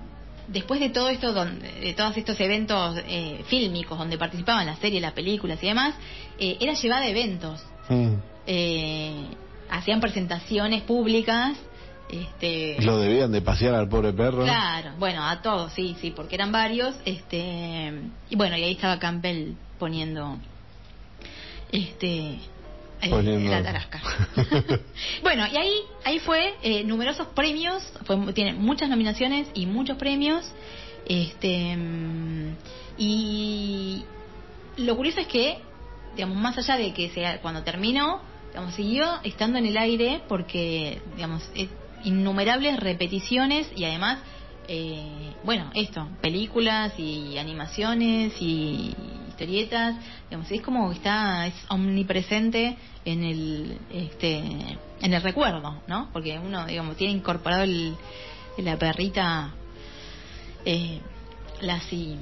después de todo esto, donde, de todos estos eventos eh, fílmicos donde participaban las series, las películas y demás, eh, era llevada a eventos. Mm. Eh, hacían presentaciones públicas. Este, Lo debían de pasear al pobre perro. Claro, bueno, a todos, sí, sí, porque eran varios, este, y bueno, y ahí estaba Campbell poniendo, este, eh, Poniendo- la tarasca. bueno, y ahí, ahí fue eh, numerosos premios, fue, tiene muchas nominaciones y muchos premios, este, y lo curioso es que, digamos, más allá de que sea cuando terminó, digamos, siguió estando en el aire porque, digamos, es innumerables repeticiones y además, eh, bueno, esto, películas y animaciones y historietas, digamos, es como que está, es omnipresente en el, este, en el recuerdo, ¿no? Porque uno, digamos, tiene incorporado el, la perrita, eh, Lassie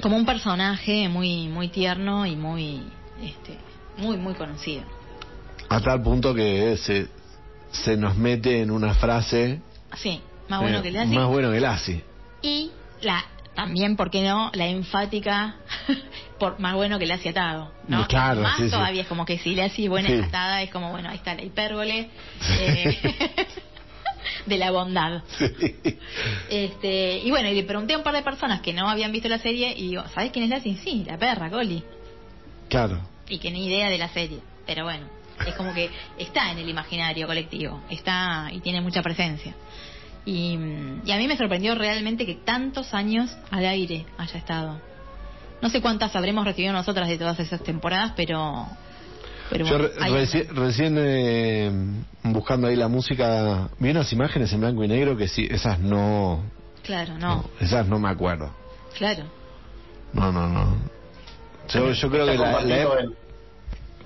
como un personaje muy muy tierno y muy este muy muy conocido. A tal punto que se, se nos mete en una frase. Sí, más bueno eh, que Lassie. Más bueno que Lassie. Y la también, ¿por qué no? La enfática por más bueno que Lassie atado, ¿no? Claro, más sí, sí. todavía es como que si Lassie es buena Sí. atada es como, bueno, ahí está la hipérbole eh, de la bondad. Este, y bueno, y le pregunté a un par de personas que no habían visto la serie y digo, ¿sabes quién es Lassie? Sí, la perra, Goli. Claro. Y que ni idea de la serie. Pero bueno, es como que está en el imaginario colectivo, está y tiene mucha presencia. Y, y a mí me sorprendió realmente que tantos años al aire haya estado. No sé cuántas habremos recibido nosotras de todas esas temporadas, pero... pero Yo bueno, re- reci- recién eh, buscando ahí la música, vi unas imágenes en blanco y negro que sí, esas no, Claro, no, esas no me acuerdo. claro. No, no, no. Yo, yo creo que la,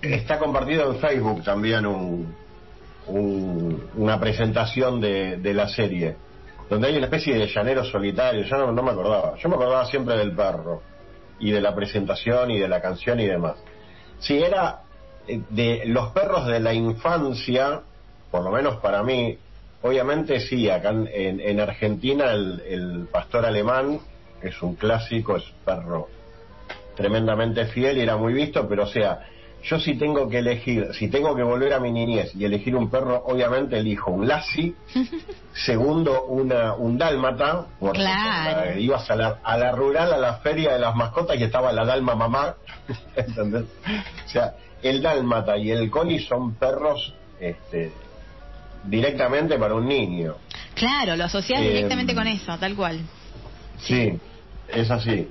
está compartido en Facebook también un, un- una presentación de, de la serie, donde hay una especie de llanero solitario, yo no, no me acordaba, yo me acordaba siempre del perro, y de la presentación, y de la canción y demás. Si era eh, de los perros de la infancia, por lo menos para mí, obviamente sí, acá en, en- en Argentina el, el pastor alemán es un clásico, es perro tremendamente fiel y era muy visto, pero o sea, yo si tengo que elegir, si tengo que volver a mi niñez y elegir un perro, obviamente elijo un Lassie, segundo una, un dálmata, porque Claro. la- ibas a la, a la rural, a la feria de las mascotas y estaba la dalma mamá, ¿entendés? O sea, el dálmata y el coli son perros este, directamente para un niño. Claro, lo asocias Eh, directamente con eso, tal cual. Sí, es así.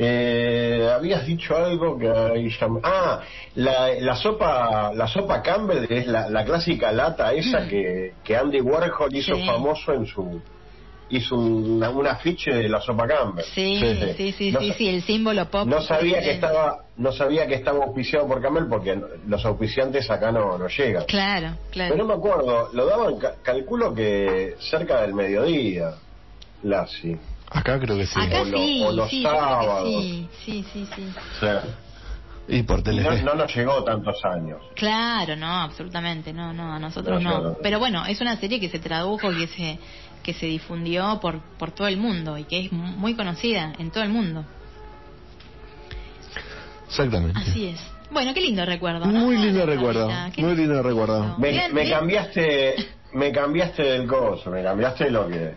Eh, habías dicho algo que ahí llam- ah la, la sopa la sopa Campbell es la, la clásica lata esa que, que Andy Warhol hizo Sí. famoso en su hizo un, un afiche de la sopa Campbell Sí, sí, sí, No sí, sa- sí, el símbolo pop. no sabía que estaba no sabía que estaba auspiciado por Campbell porque los auspiciantes acá no, no llegan Claro, claro. pero no me acuerdo lo daban ca- calculo que cerca del mediodía Lassie acá creo que sí. Acá O lo- sí, o los sí, sábados. sí, sí, sí, sí. O sea, Y por no, Telefe. no nos llegó tantos años. Claro, no, absolutamente, no, no, a nosotros No, no. no. Pero bueno, es una serie que se tradujo, que se que se difundió por por todo el mundo y que es muy conocida en todo el mundo. Exactamente. Así es. Bueno, qué lindo recuerdo. ¿no? Muy lindo recuerdo, muy lindo recuerdo. Me, me cambiaste, me cambiaste del coso, me cambiaste lo que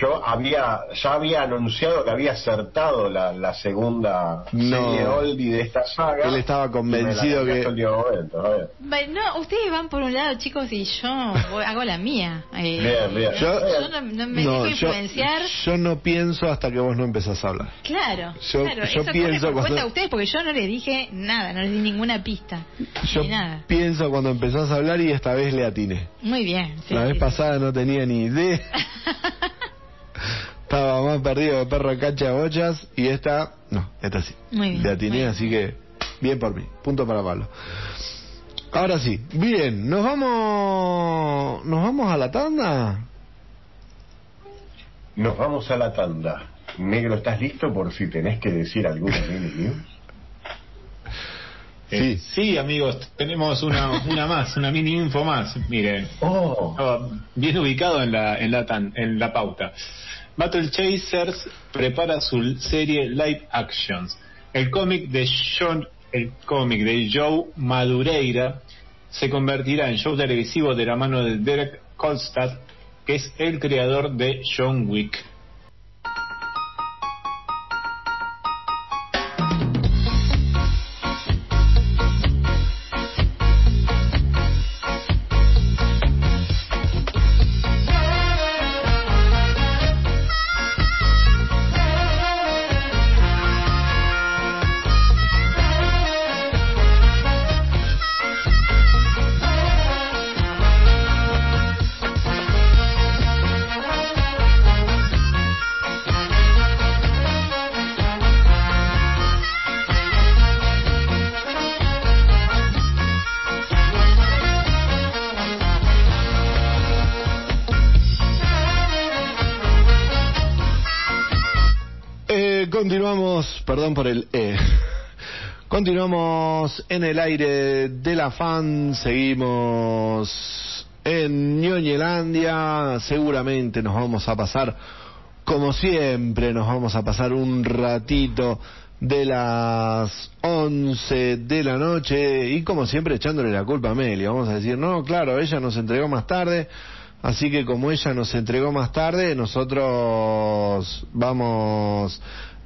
yo había, ya había anunciado que había acertado la, la segunda No. serie oldie de esta saga. Él estaba convencido que- momento, no, ustedes van por un lado, chicos, y yo voy- hago la mía. Eh, Bien, bien. Yo, no, no me No, dejo yo, influenciar. yo no pienso hasta que vos no empezás a hablar. Claro, Yo- claro, yo eso pienso por cuando- cuenta de ustedes porque yo no les dije nada, no les di ninguna pista, Yo ni nada. pienso cuando empezás a hablar y esta vez le atiné. Muy bien. sí, la sí, vez sí. pasada no tenía ni idea. Estaba más perdido de perro cacha de bochas y esta, no, esta sí. Muy bien, atiné, así que bien por mí. Punto para Pablo. Ahora sí, bien, nos vamos, nos vamos a la tanda. Nos vamos a la tanda. Negro, ¿estás listo por si tenés que decir alguna mini news? Eh, sí, amigos, tenemos una, una más, una mini info más. Miren, Oh, estaba bien ubicado en la, en la, tan- en la pauta. Battle Chasers prepara su serie Live Actions. El cómic de John, el cómic de Joe Madureira se convertirá en show televisivo de la mano de Derek Kolstad, que es el creador de John Wick. Continuamos, perdón por el E. Continuamos en el aire de la fan, seguimos en Ñoñelandia, seguramente nos vamos a pasar, como siempre, nos vamos a pasar un ratito de las 11 de la noche y como siempre echándole la culpa a Meli, vamos a decir, no, claro, ella nos entregó más tarde, así que como ella nos entregó más tarde, nosotros vamos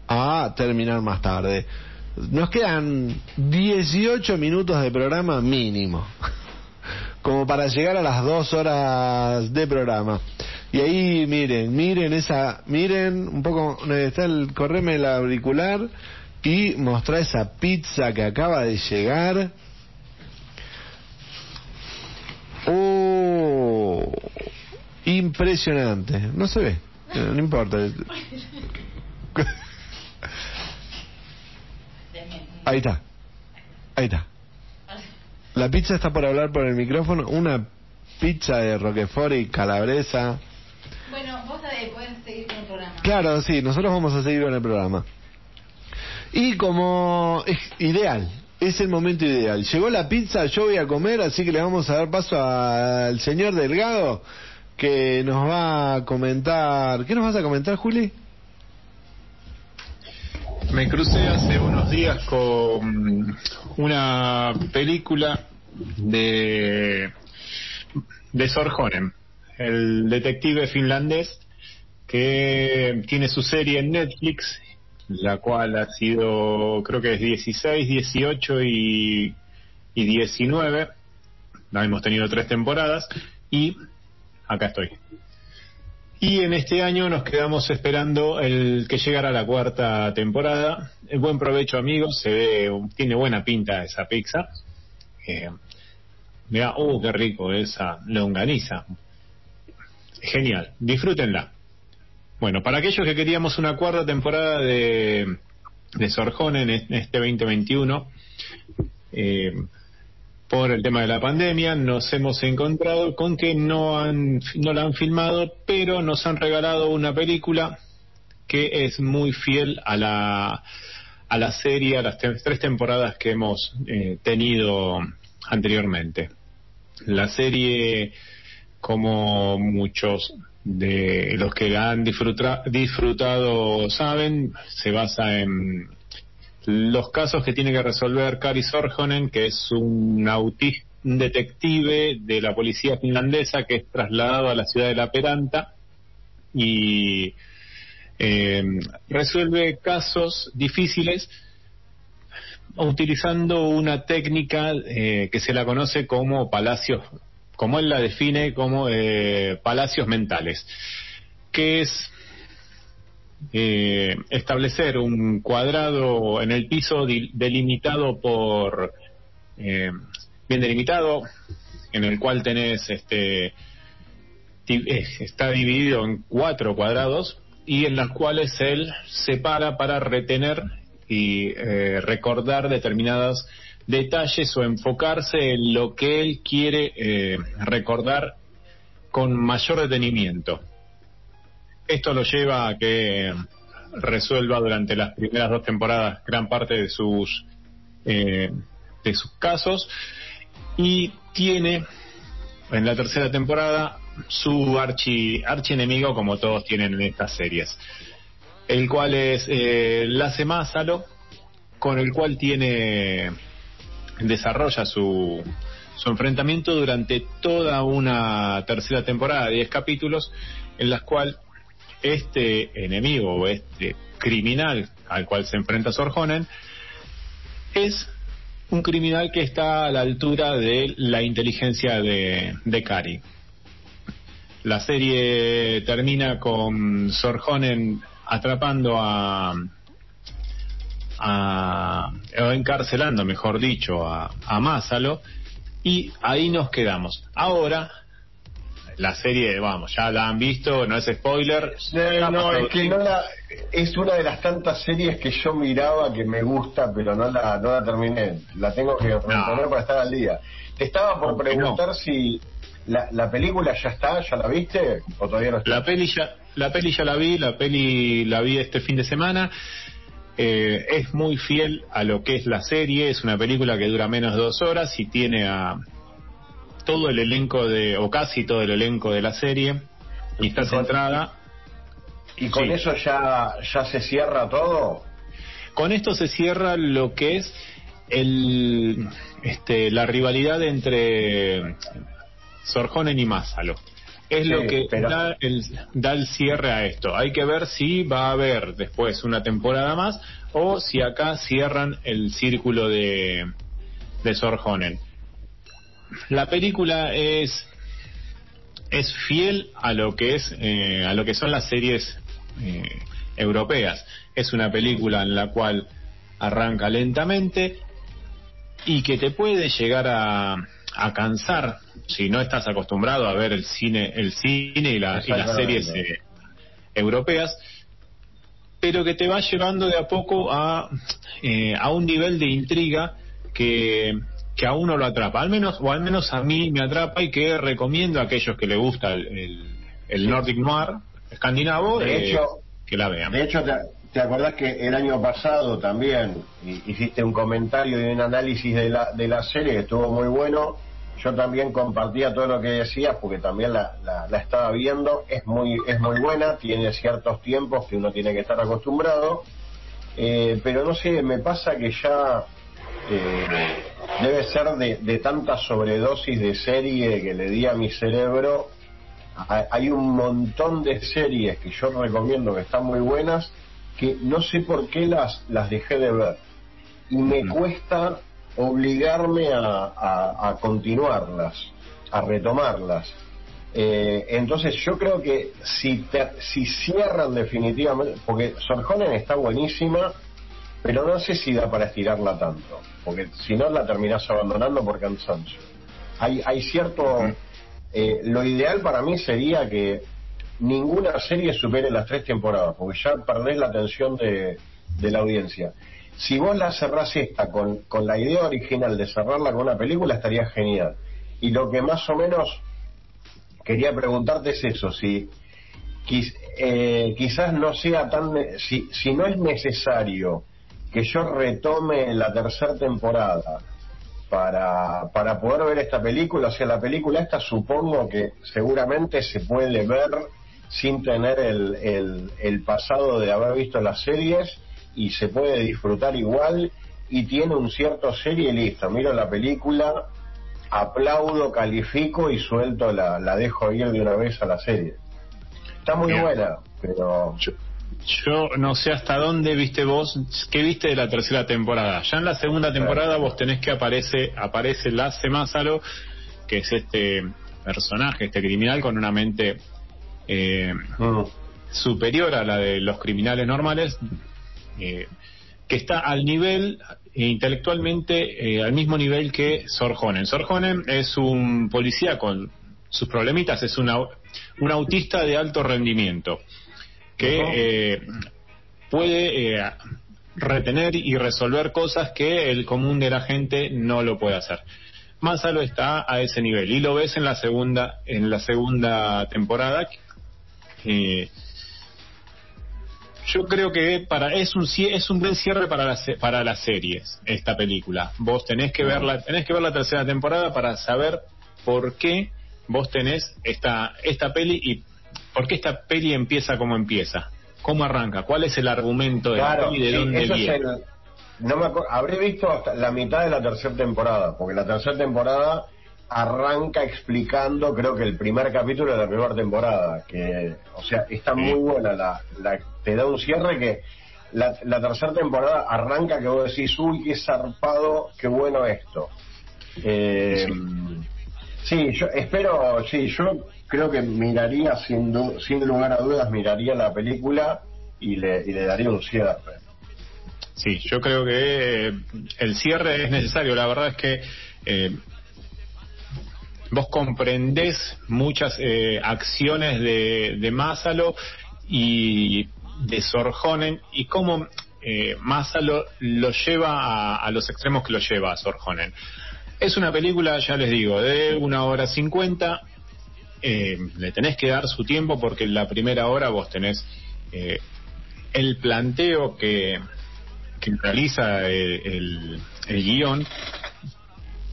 a terminar más tarde. Nos quedan 18 minutos de programa mínimo, como para llegar a las dos horas de programa. Y ahí miren, miren esa, miren un poco, está el, correme el auricular y mostrar esa pizza que acaba de llegar. Oh, impresionante. No se ve, no importa. Ahí está. Ahí está. La pizza está por hablar por el micrófono. Una pizza de Roquefort y calabresa. Bueno, vos eh, podés seguir con el programa. Claro, sí, nosotros vamos a seguir con el programa. Y como es ideal, es el momento ideal. Llegó la pizza, yo voy a comer, así que le vamos a dar paso al señor Delgado que nos va a comentar. ¿Qué nos vas a comentar, Juli? Me crucé hace unos días con una película de de Sorjonen, el detective finlandés que tiene su serie en Netflix, la cual ha sido, creo que es 16, 18 y, y 19. La hemos tenido tres temporadas y acá estoy. Y en este año nos quedamos esperando el que llegara la cuarta temporada. El buen provecho, amigos. Se ve, tiene buena pinta esa pizza. Eh, mira, oh, qué rico esa longaniza. Genial, disfrútenla. Bueno, para aquellos que queríamos una cuarta temporada de, de Sorjonen en este 2021, eh, por el tema de la pandemia, nos hemos encontrado con que no, han, no la han filmado, pero nos han regalado una película que es muy fiel a la, a la serie, a las tres temporadas que hemos eh, tenido anteriormente. La serie, como muchos de los que la han disfruta- disfrutado saben, se basa en los casos que tiene que resolver Kari Sorjonen, que es un autista un detective de la policía finlandesa que es trasladado a la ciudad de La Peranta y eh, resuelve casos difíciles utilizando una técnica eh, que se la conoce como palacios, como él la define como eh, palacios mentales, que es eh, establecer un cuadrado en el piso delimitado por eh, bien delimitado en el cual tenés este eh, está dividido en cuatro cuadrados y en las cuales él separa para retener y eh, recordar determinados detalles o enfocarse en lo que él quiere eh, recordar con mayor detenimiento. Esto lo lleva a que resuelva durante las primeras dos temporadas gran parte de sus eh, de sus casos y tiene en la tercera temporada su archi archienemigo como todos tienen en estas series el cual es eh, Lasse con el cual tiene desarrolla su su enfrentamiento durante toda una tercera temporada, 10 capítulos, en las cuales este enemigo o este criminal al cual se enfrenta Sorjonen es un criminal que está a la altura de la inteligencia de, de Kari. La serie termina con Sorjonen atrapando a, a o encarcelando, mejor dicho, a, a y ahí nos quedamos. Ahora la serie, vamos, ya la han visto, no es spoiler. No, no, es que no la, es una de las tantas series que yo miraba que me gusta, pero no la, no la terminé. La tengo que reponer para estar al día. Te estaba por preguntar si la, la película ya está, ¿ya la viste? ¿O todavía no está? La peli ya, la peli ya la vi, la peli la vi este fin de semana. Eh, es muy fiel a lo que es la serie, es una película que dura menos de dos horas y tiene a todo el elenco de, o casi todo el elenco de la serie, y está centrada. ¿Y con Sí. eso ya, ya se cierra todo? Con esto se cierra lo que es el, este, la rivalidad entre Sorjonen y Másalo. Es Sí, lo que pero- da, el, da el cierre a esto. Hay que ver si va a haber después una temporada más o si acá cierran el círculo de, de Sorjonen. La película es es fiel a lo que es eh, a lo que son las series eh, europeas. Es una película en la cual arranca lentamente y que te puede llegar a, a cansar si no estás acostumbrado a ver el cine el cine y, la- y las series eh, europeas pero que te va llevando de a poco a, eh, a un nivel de intriga que, que a uno lo atrapa, al menos, o al menos a mí me atrapa y que recomiendo a aquellos que le gusta el, el, el Nordic Noir escandinavo De eh, hecho, que la vean. De hecho, te, te acordás que el año pasado también hi- hiciste un comentario y un análisis de la, de la serie que estuvo muy bueno. Yo también compartía todo lo que decías porque también la, la, la estaba viendo. Es muy, es muy buena, tiene ciertos tiempos que uno tiene que estar acostumbrado. Eh, pero no sé, me pasa que ya eh, debe ser de, de tanta sobredosis de serie que le di a mi cerebro. Ha- Hay un montón de series que yo recomiendo que están muy buenas que no sé por qué las, las dejé de ver. Y me cuesta obligarme a, a- a continuarlas, a retomarlas. Eh, entonces yo creo que si, te- si cierran definitivamente, porque Sorjonen está buenísima, pero no sé si da para estirarla tanto, porque si no la terminás abandonando por cansancio. Hay, hay cierto... eh, lo ideal para mí sería que ninguna serie supere las tres temporadas, porque ya perdés la atención de, de la audiencia. Si vos la cerrás esta con, con la idea original de cerrarla con una película, estaría genial. Y lo que más o menos quería preguntarte es eso, si quiz- eh, quizás no sea tan, si, si no es necesario que yo retome la tercera temporada para, para poder ver esta película, o sea, la película esta supongo que seguramente se puede ver sin tener el, el, el pasado de haber visto las series y se puede disfrutar igual y tiene un cierto serie y listo, miro la película, aplaudo, califico y suelto la, la dejo ir de una vez a la serie. Está muy Bien. buena, pero Yo, yo no sé hasta dónde viste vos, qué viste de la tercera temporada. Ya en la segunda temporada vos tenés que aparece, aparece Lasse Másalo, que es este personaje, este criminal con una mente eh, mm, superior a la de los criminales normales, eh, que está al nivel eh, intelectualmente eh, al mismo nivel que Sorjonen. Sorjonen es un policía con sus problemitas, es una, un autista de alto rendimiento que eh, puede eh, retener y resolver cosas que el común de la gente no lo puede hacer. Másalo está a ese nivel y lo ves en la segunda en la segunda temporada eh, yo creo que para es un es un buen cierre para las para las series esta película. Vos tenés que verla tenés que ver la tercera temporada para saber por qué vos tenés esta esta peli y por qué esta peli empieza como empieza. ¿Cómo arranca? ¿Cuál es el argumento de la Claro, peli? ¿De sí, dónde eso es viene? el- no me habré visto hasta la mitad de la tercera temporada, porque la tercera temporada arranca explicando, creo que el primer capítulo de la primera temporada, que, o sea, está muy buena, la, la- te da un cierre que la, la tercera temporada arranca que vos decís, uy, qué zarpado, qué bueno esto. Eh, sí, yo espero, sí, yo creo que miraría, sin, du- sin lugar a dudas, miraría la película y le, daría un cierre. Sí, yo creo que eh, el cierre es necesario. La verdad es que eh, vos comprendés muchas eh, acciones de, de Másalo y de Sorjonen y cómo eh, lo lleva a, a los extremos que lo lleva a Sorjonen. Es una película, ya les digo, de una hora cincuenta. Eh, le tenés que dar su tiempo porque en la primera hora vos tenés eh, el planteo que, que realiza eh, el, el guion,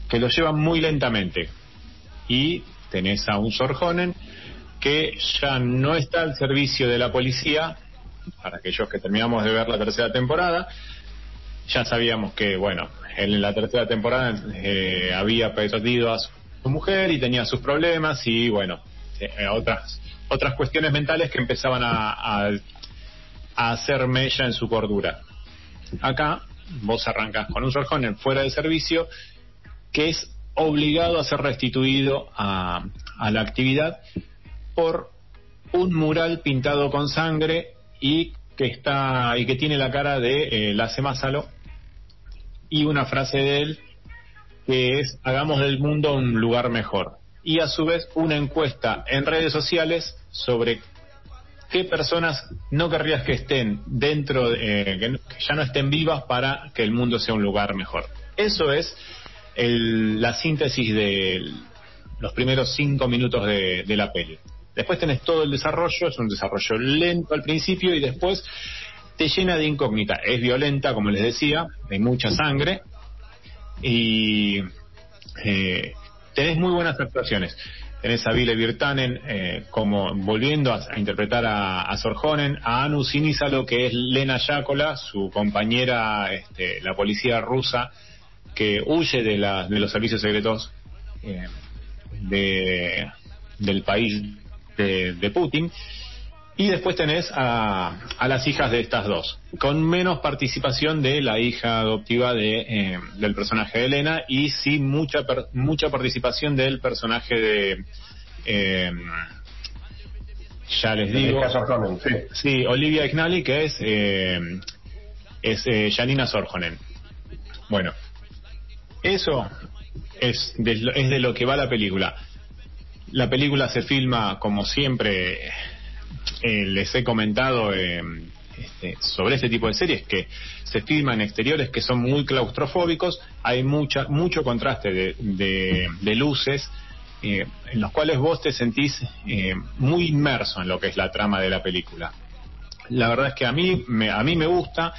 que lo llevan muy lentamente. Y tenés a un Sorjonen que ya no está al servicio de la policía, para aquellos que terminamos de ver la tercera temporada, ya sabíamos que, bueno, en la tercera temporada eh, había perdido a su mujer y tenía sus problemas y, bueno, eh, otras otras cuestiones mentales que empezaban a, a, hacer mella en su cordura. Acá vos arrancas con un Sorjonen fuera de servicio que es obligado a ser restituido a, la actividad por un mural pintado con sangre y que está y que tiene la cara de eh, Lasse Masalo y una frase de él que es hagamos del mundo un lugar mejor y a su vez una encuesta en redes sociales sobre qué personas no querrías que estén dentro de, eh, que, que ya no estén vivas para que el mundo sea un lugar mejor eso es el- la síntesis de los primeros cinco minutos de, de la peli. Después tenés todo el desarrollo, es un desarrollo lento al principio y después te llena de incógnita. Es violenta, como les decía, hay mucha sangre y eh, tenés muy buenas actuaciones. Tenés a Vile Virtanen eh, como volviendo a, interpretar a, a Sorjonen, a Anu Sinisalo, que es Lena Yakola, su compañera, este, la policía rusa, que huye de, la- de los servicios secretos eh, de, del país de, de Putin. Y después tenés a, a las hijas de estas dos, con menos participación de la hija adoptiva de, eh, del personaje de Elena y sí mucha per- mucha participación del personaje de... eh, ya les digo... Erika Sorjonen, sí. Sí, Olivia Ignali, que es, eh, es eh, Janina Sorjonen. Bueno, eso es de, es de lo que va la película. La película se filma, como siempre eh, les he comentado eh, este, sobre este tipo de series, que se filma en exteriores que son muy claustrofóbicos, hay mucha, mucho contraste de, de- de luces, eh, en los cuales vos te sentís eh, muy inmerso en lo que es la trama de la película. La verdad es que a mí me, a mí me gusta.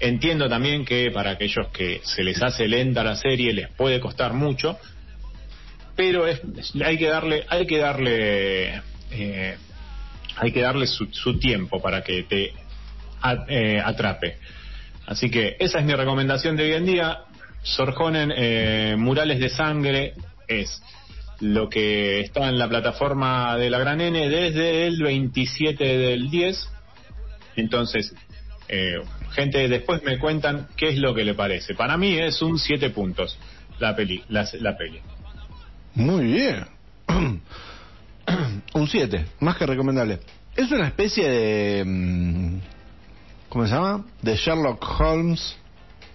Entiendo también que para aquellos que se les hace lenta la serie les puede costar mucho, pero es, hay que darle, hay que darle, eh, hay que darle su, tiempo para que te eh, atrape. Así que esa es mi recomendación de hoy en día. Sorjonen eh, Murales de Sangre es lo que está en la plataforma de la Gran N desde el 27 del 10. Entonces, eh, gente, después me cuentan qué es lo que le parece. Para mí es un 7 puntos la peli. La peli. Muy bien. Un 7, más que recomendable. Es una especie de... mm, ¿Cómo se llama? De Sherlock Holmes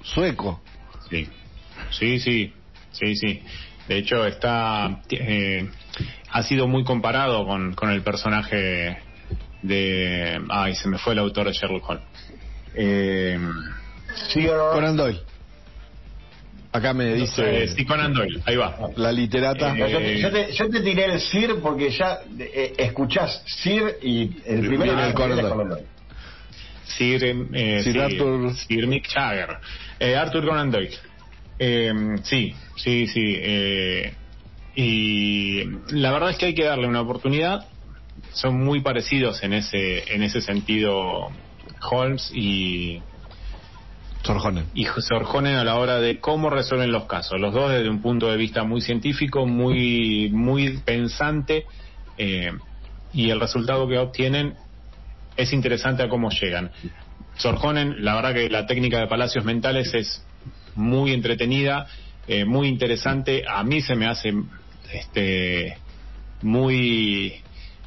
sueco. Sí, sí, sí, sí, sí. De hecho, está eh, ha sido muy comparado con, con el personaje de... Ay, se me fue el autor de Sherlock Holmes. Eh. Conan Doyle. Acá me dice eh, sí, Conan Doyle, ahí va. la literata. Eh, Yo te, yo te- yo te tiré el Sir porque ya eh, escuchás Sir y el primero Viene el Conan Doyle. Sir, eh, Sir sí, Arthur. Sir Mick Jagger. Eh, Arthur Conan Doyle. Eh, sí, sí, sí. eh, y la verdad es que hay que darle una oportunidad. Son muy parecidos en ese, en ese sentido Holmes y, Sorjonen. y Sorjonen a la hora de cómo resuelven los casos. Los dos desde un punto de vista muy científico, muy, muy pensante, eh, y el resultado que obtienen es interesante a cómo llegan. Sorjonen, la verdad que la técnica de Palacios Mentales es muy entretenida, eh, muy interesante. A mí se me hace este muy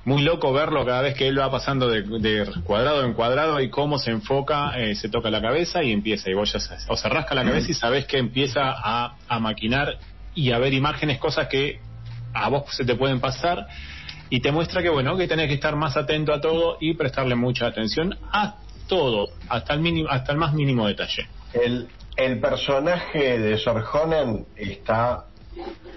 muy loco verlo cada vez que él va pasando de, de cuadrado en cuadrado y cómo se enfoca, eh, se toca la cabeza y empieza, y vos ya sabes, o se rasca la cabeza y sabes que empieza a, a maquinar y a ver imágenes, cosas que a vos se te pueden pasar y te muestra que bueno, que tenés que estar más atento a todo y prestarle mucha atención a todo, hasta el mínimo, hasta el más mínimo detalle. El, el personaje de Sorjonen está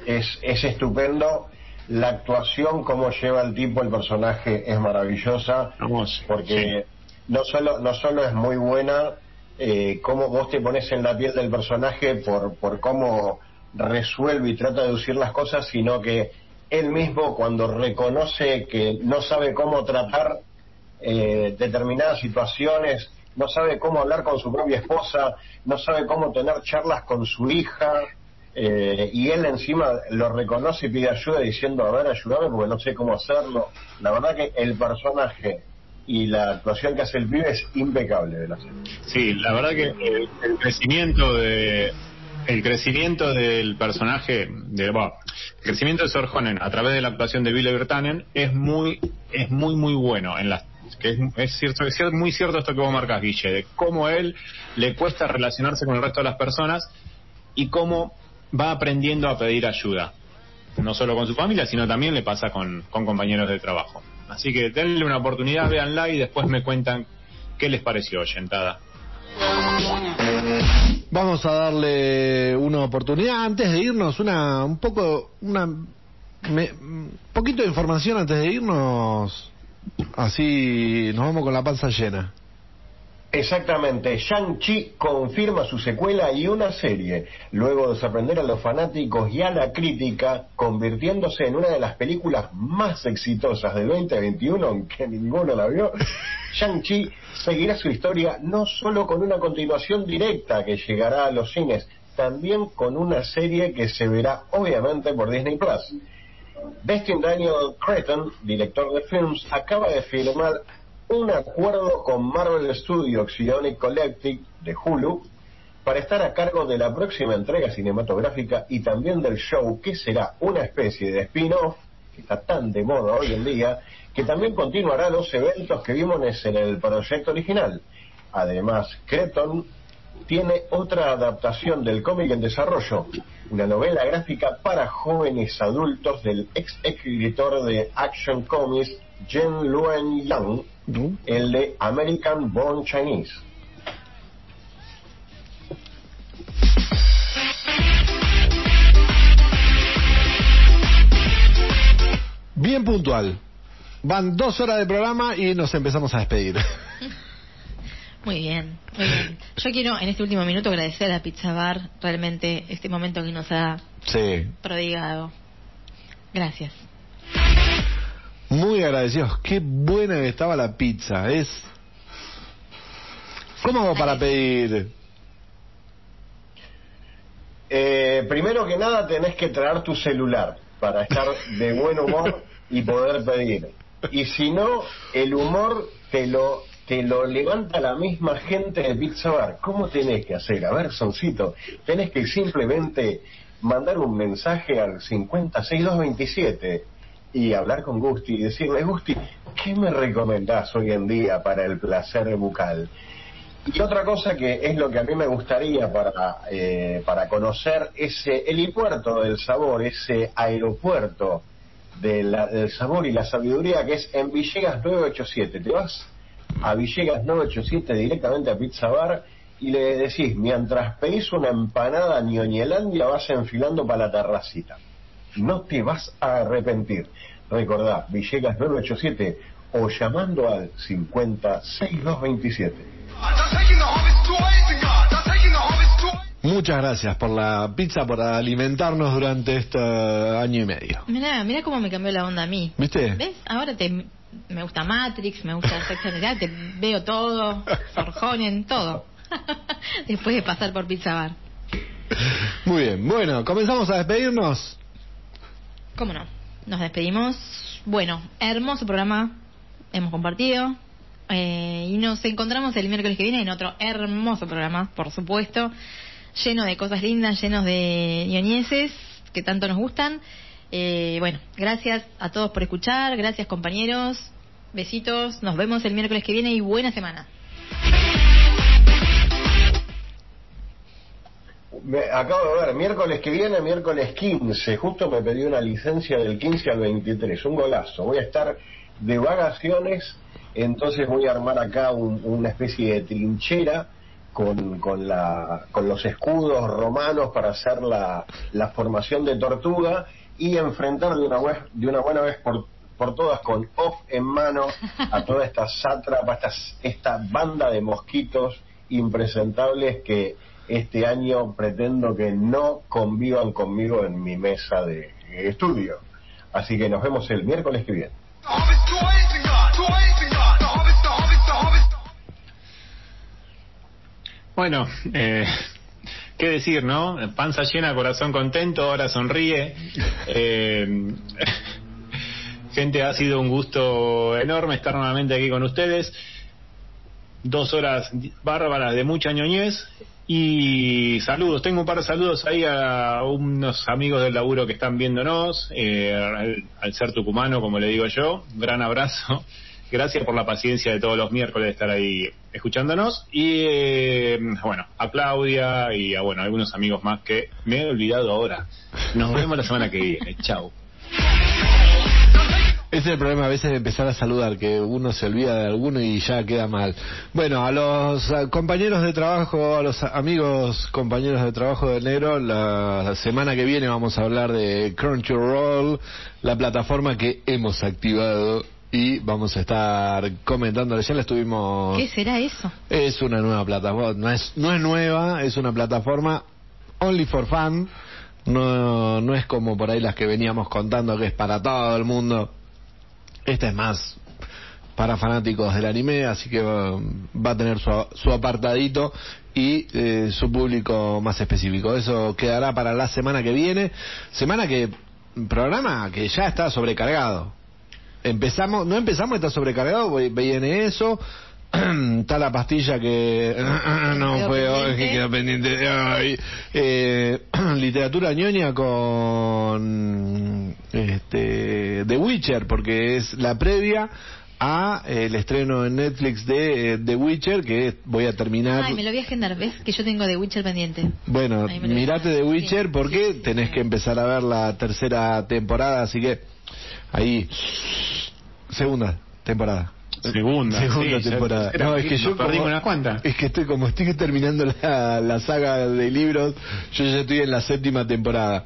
es, es estupendo. La actuación, cómo lleva el tipo el personaje es maravillosa. Vamos, porque no solo no solo es muy buena eh, cómo vos te pones en la piel del personaje por, por cómo resuelve y trata de deducir las cosas, sino que él mismo cuando reconoce que no sabe cómo tratar eh, determinadas situaciones, no sabe cómo hablar con su propia esposa, no sabe cómo tener charlas con su hija, eh, y él encima lo reconoce y pide ayuda diciendo, a ver, ayúdame porque no sé cómo hacerlo. La verdad que el personaje y la actuación que hace el pibe es impecable de la serie. Sí, la verdad que el, crecimiento de el crecimiento del personaje de bueno, el crecimiento de Sorjonen a través de la actuación de Billy Bertanen es muy es muy muy bueno en las que es, es cierto es muy cierto esto que vos marcas Guille de cómo él le cuesta relacionarse con el resto de las personas y cómo va aprendiendo a pedir ayuda no solo con su familia sino también le pasa con, compañeros de trabajo así que denle una oportunidad véanla y después me cuentan qué les pareció oyentada Vamos a darle una oportunidad antes de irnos, una un poco una me- poquito de información antes de irnos. Así nos vamos con la panza llena. Exactamente, Shang-Chi confirma su secuela y una serie, luego de sorprender a los fanáticos y a la crítica, convirtiéndose en una de las películas más exitosas del 2021, aunque ninguno la vio. Shang-Chi seguirá su historia no solo con una continuación directa que llegará a los cines, también con una serie que se verá obviamente por Disney Plus. Destin Daniel Cretton, director de films, acaba de firmar un acuerdo con Marvel Studios y Collective de Hulu para estar a cargo de la próxima entrega cinematográfica y también del show que será una especie de spin-off que está tan de moda hoy en día que también continuará los eventos que vimos en el proyecto original. Además, Creton tiene otra adaptación del cómic en desarrollo, una novela gráfica para jóvenes adultos del ex escritor de Action Comics Jen Luen Yang, el de American Born Chinese. Bien puntual. Van dos horas de programa y nos empezamos a despedir. Muy bien, muy bien. Yo quiero en este último minuto agradecer a Pizza Bar realmente este momento que nos ha Sí. prodigado. Gracias. Muy agradecidos. Qué buena que estaba la pizza. Es. ¿Cómo hago para pedir? Eh, primero que nada tenés que traer tu celular para estar de buen humor y poder pedir. Y si no, el humor te lo te lo levanta la misma gente de Pizza Bar. ¿Cómo tenés que hacer? A ver, Soncito, tenés que simplemente mandar un mensaje al 56227 y hablar con Gusti y decirle, Gusti, ¿qué me recomendás hoy en día para el placer bucal? Y otra cosa que es lo que a mí me gustaría para, eh, para conocer ese helipuerto del sabor, ese aeropuerto del sabor y la sabiduría que es en Villegas 987. Te vas a Villegas 987 directamente a Pizza Bar y le decís, mientras pedís una empanada Ñoñelandia vas enfilando para la terracita. No te vas a arrepentir. Recordá, Villegas 987 o llamando al 506227. Muchas gracias por la pizza, por alimentarnos durante este año y medio. Mira, mira cómo me cambió la onda a mí. ¿Viste? ¿Ves? Ahora te, me gusta Matrix, me gusta Sex and the City, te veo todo, Sorjonen, todo. Después de pasar por Pizza Bar. Muy bien. Bueno, comenzamos a despedirnos. ¿Cómo no? Nos despedimos. Bueno, hermoso programa hemos compartido. Eh, y nos encontramos el miércoles que viene en otro hermoso programa, por supuesto, lleno de cosas lindas, llenos de ñoñeses que tanto nos gustan. Eh, bueno, gracias a todos por escuchar, gracias compañeros, besitos, nos vemos el miércoles que viene y buena semana. Me- acabo de ver, miércoles que viene, miércoles 15, justo me pedí una licencia del 15 al 23, un golazo. Voy a estar de vacaciones, entonces voy a armar acá un- una especie de trinchera con, con, la, con los escudos romanos para hacer la, la formación de tortuga y enfrentar de una, vez- de una buena vez por, por todas con off en mano a toda esta sátrapa, esta, esta banda de mosquitos impresentables que este año pretendo que no convivan conmigo en mi mesa de estudio. Así que nos vemos el miércoles que viene. Bueno, eh, qué decir, ¿no? Panza llena, corazón contento, ahora sonríe. Eh, gente, ha sido un gusto enorme estar nuevamente aquí con ustedes. Dos horas bárbaras de mucha ñoñez y saludos. Tengo un par de saludos ahí a unos amigos del laburo que están viéndonos, eh, al, ser tucumano, como le digo yo. Gran abrazo. Gracias por la paciencia de todos los miércoles de estar ahí escuchándonos. Y eh, bueno, a Claudia y a bueno, algunos amigos más que me he olvidado ahora. Nos vemos la semana que viene. Chao. Ese es el problema a veces de empezar a saludar, que uno se olvida de alguno y ya queda mal. Bueno, a los compañeros de trabajo, a los amigos compañeros de trabajo del negro, la semana que viene vamos a hablar de Crunchyroll, la plataforma que hemos activado y vamos a estar comentando. Ya la estuvimos. ¿Qué será eso? Es una nueva plataforma, no es, no es nueva, es una plataforma only for fun. No, no es como por ahí las que veníamos contando que es para todo el mundo. Esta es más para fanáticos del anime, así que va, a tener su, su apartadito y eh, su público más específico. Eso quedará para la semana que viene. Semana que, programa que ya está sobrecargado. Empezamos, no empezamos, está sobrecargado, viene eso. está la pastilla que no Quedó fue hoy, que quedó pendiente. Ay, eh, literatura ñoña con este The Witcher, porque es la previa a eh, el estreno en Netflix de eh, The Witcher, que voy a terminar. Ay, me lo voy a agendar, ¿ves? Que yo tengo de Witcher pendiente. Bueno, mirate. The Witcher Sí. porque Sí, tenés sí. que empezar a ver la tercera temporada, así que ahí segunda temporada. Segunda, Segunda sí, ya temporada. tercera, No, es que yo perdimos como, unas cuantas. Es que estoy como estoy terminando la, la saga de libros, yo ya estoy en la séptima temporada.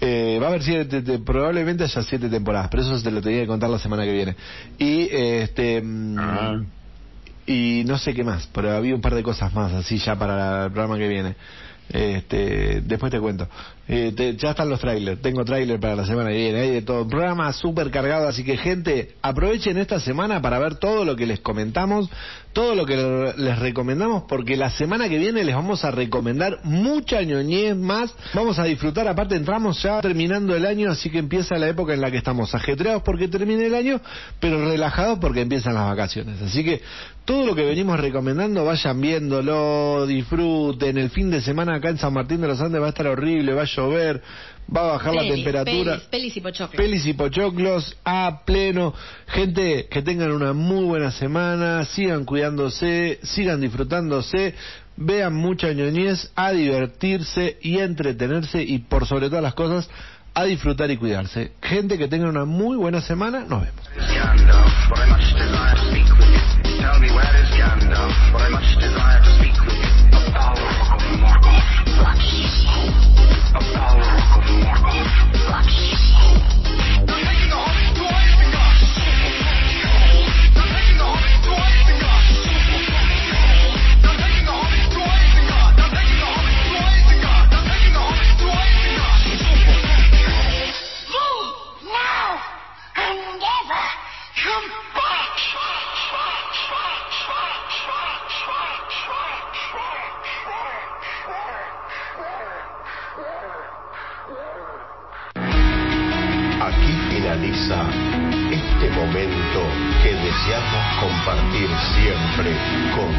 Eh, va a haber siete, te- probablemente haya siete temporadas, pero eso te lo tenía que contar la semana que viene. Y eh, este mm, Ah. y no sé qué más, pero había un par de cosas más así ya para el programa que viene. Este, después te cuento. Eh, te- ya están los trailers, tengo trailer para la semana que viene, hay de todo. Programa súper cargado, así que gente, aprovechen esta semana para ver todo lo que les comentamos, todo lo que le- les recomendamos, porque la semana que viene les vamos a recomendar mucha ñoñez más. Vamos a disfrutar, aparte entramos ya terminando el año, así que empieza la época en la que estamos ajetreados porque termine el año, pero relajados porque empiezan las vacaciones. Así que todo lo que venimos recomendando, vayan viéndolo, disfruten. El fin de semana acá en San Martín de los Andes va a estar horrible, va a llover, va a bajar la temperatura. Pelis, pelis y pochoclos. Pelis y pochoclos a pleno. Gente, que tengan una muy buena semana, sigan cuidándose, sigan disfrutándose, vean mucha ñoñez, a divertirse y a entretenerse y por sobre todas las cosas, a disfrutar y cuidarse. Gente, que tengan una muy buena semana, nos vemos. Come finaliza este momento que deseamos compartir siempre con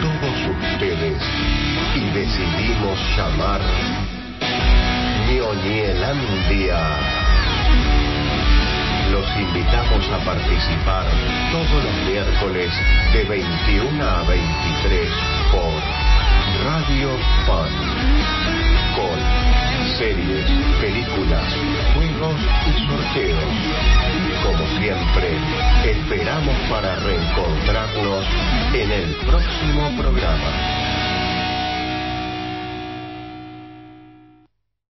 todos ustedes y decidimos llamar Ñoñelandia. Los invitamos a participar todos los miércoles de 21 a 23 por Radio Pan con series, películas, juegos y sorteos. Como siempre, esperamos para reencontrarnos en el próximo programa.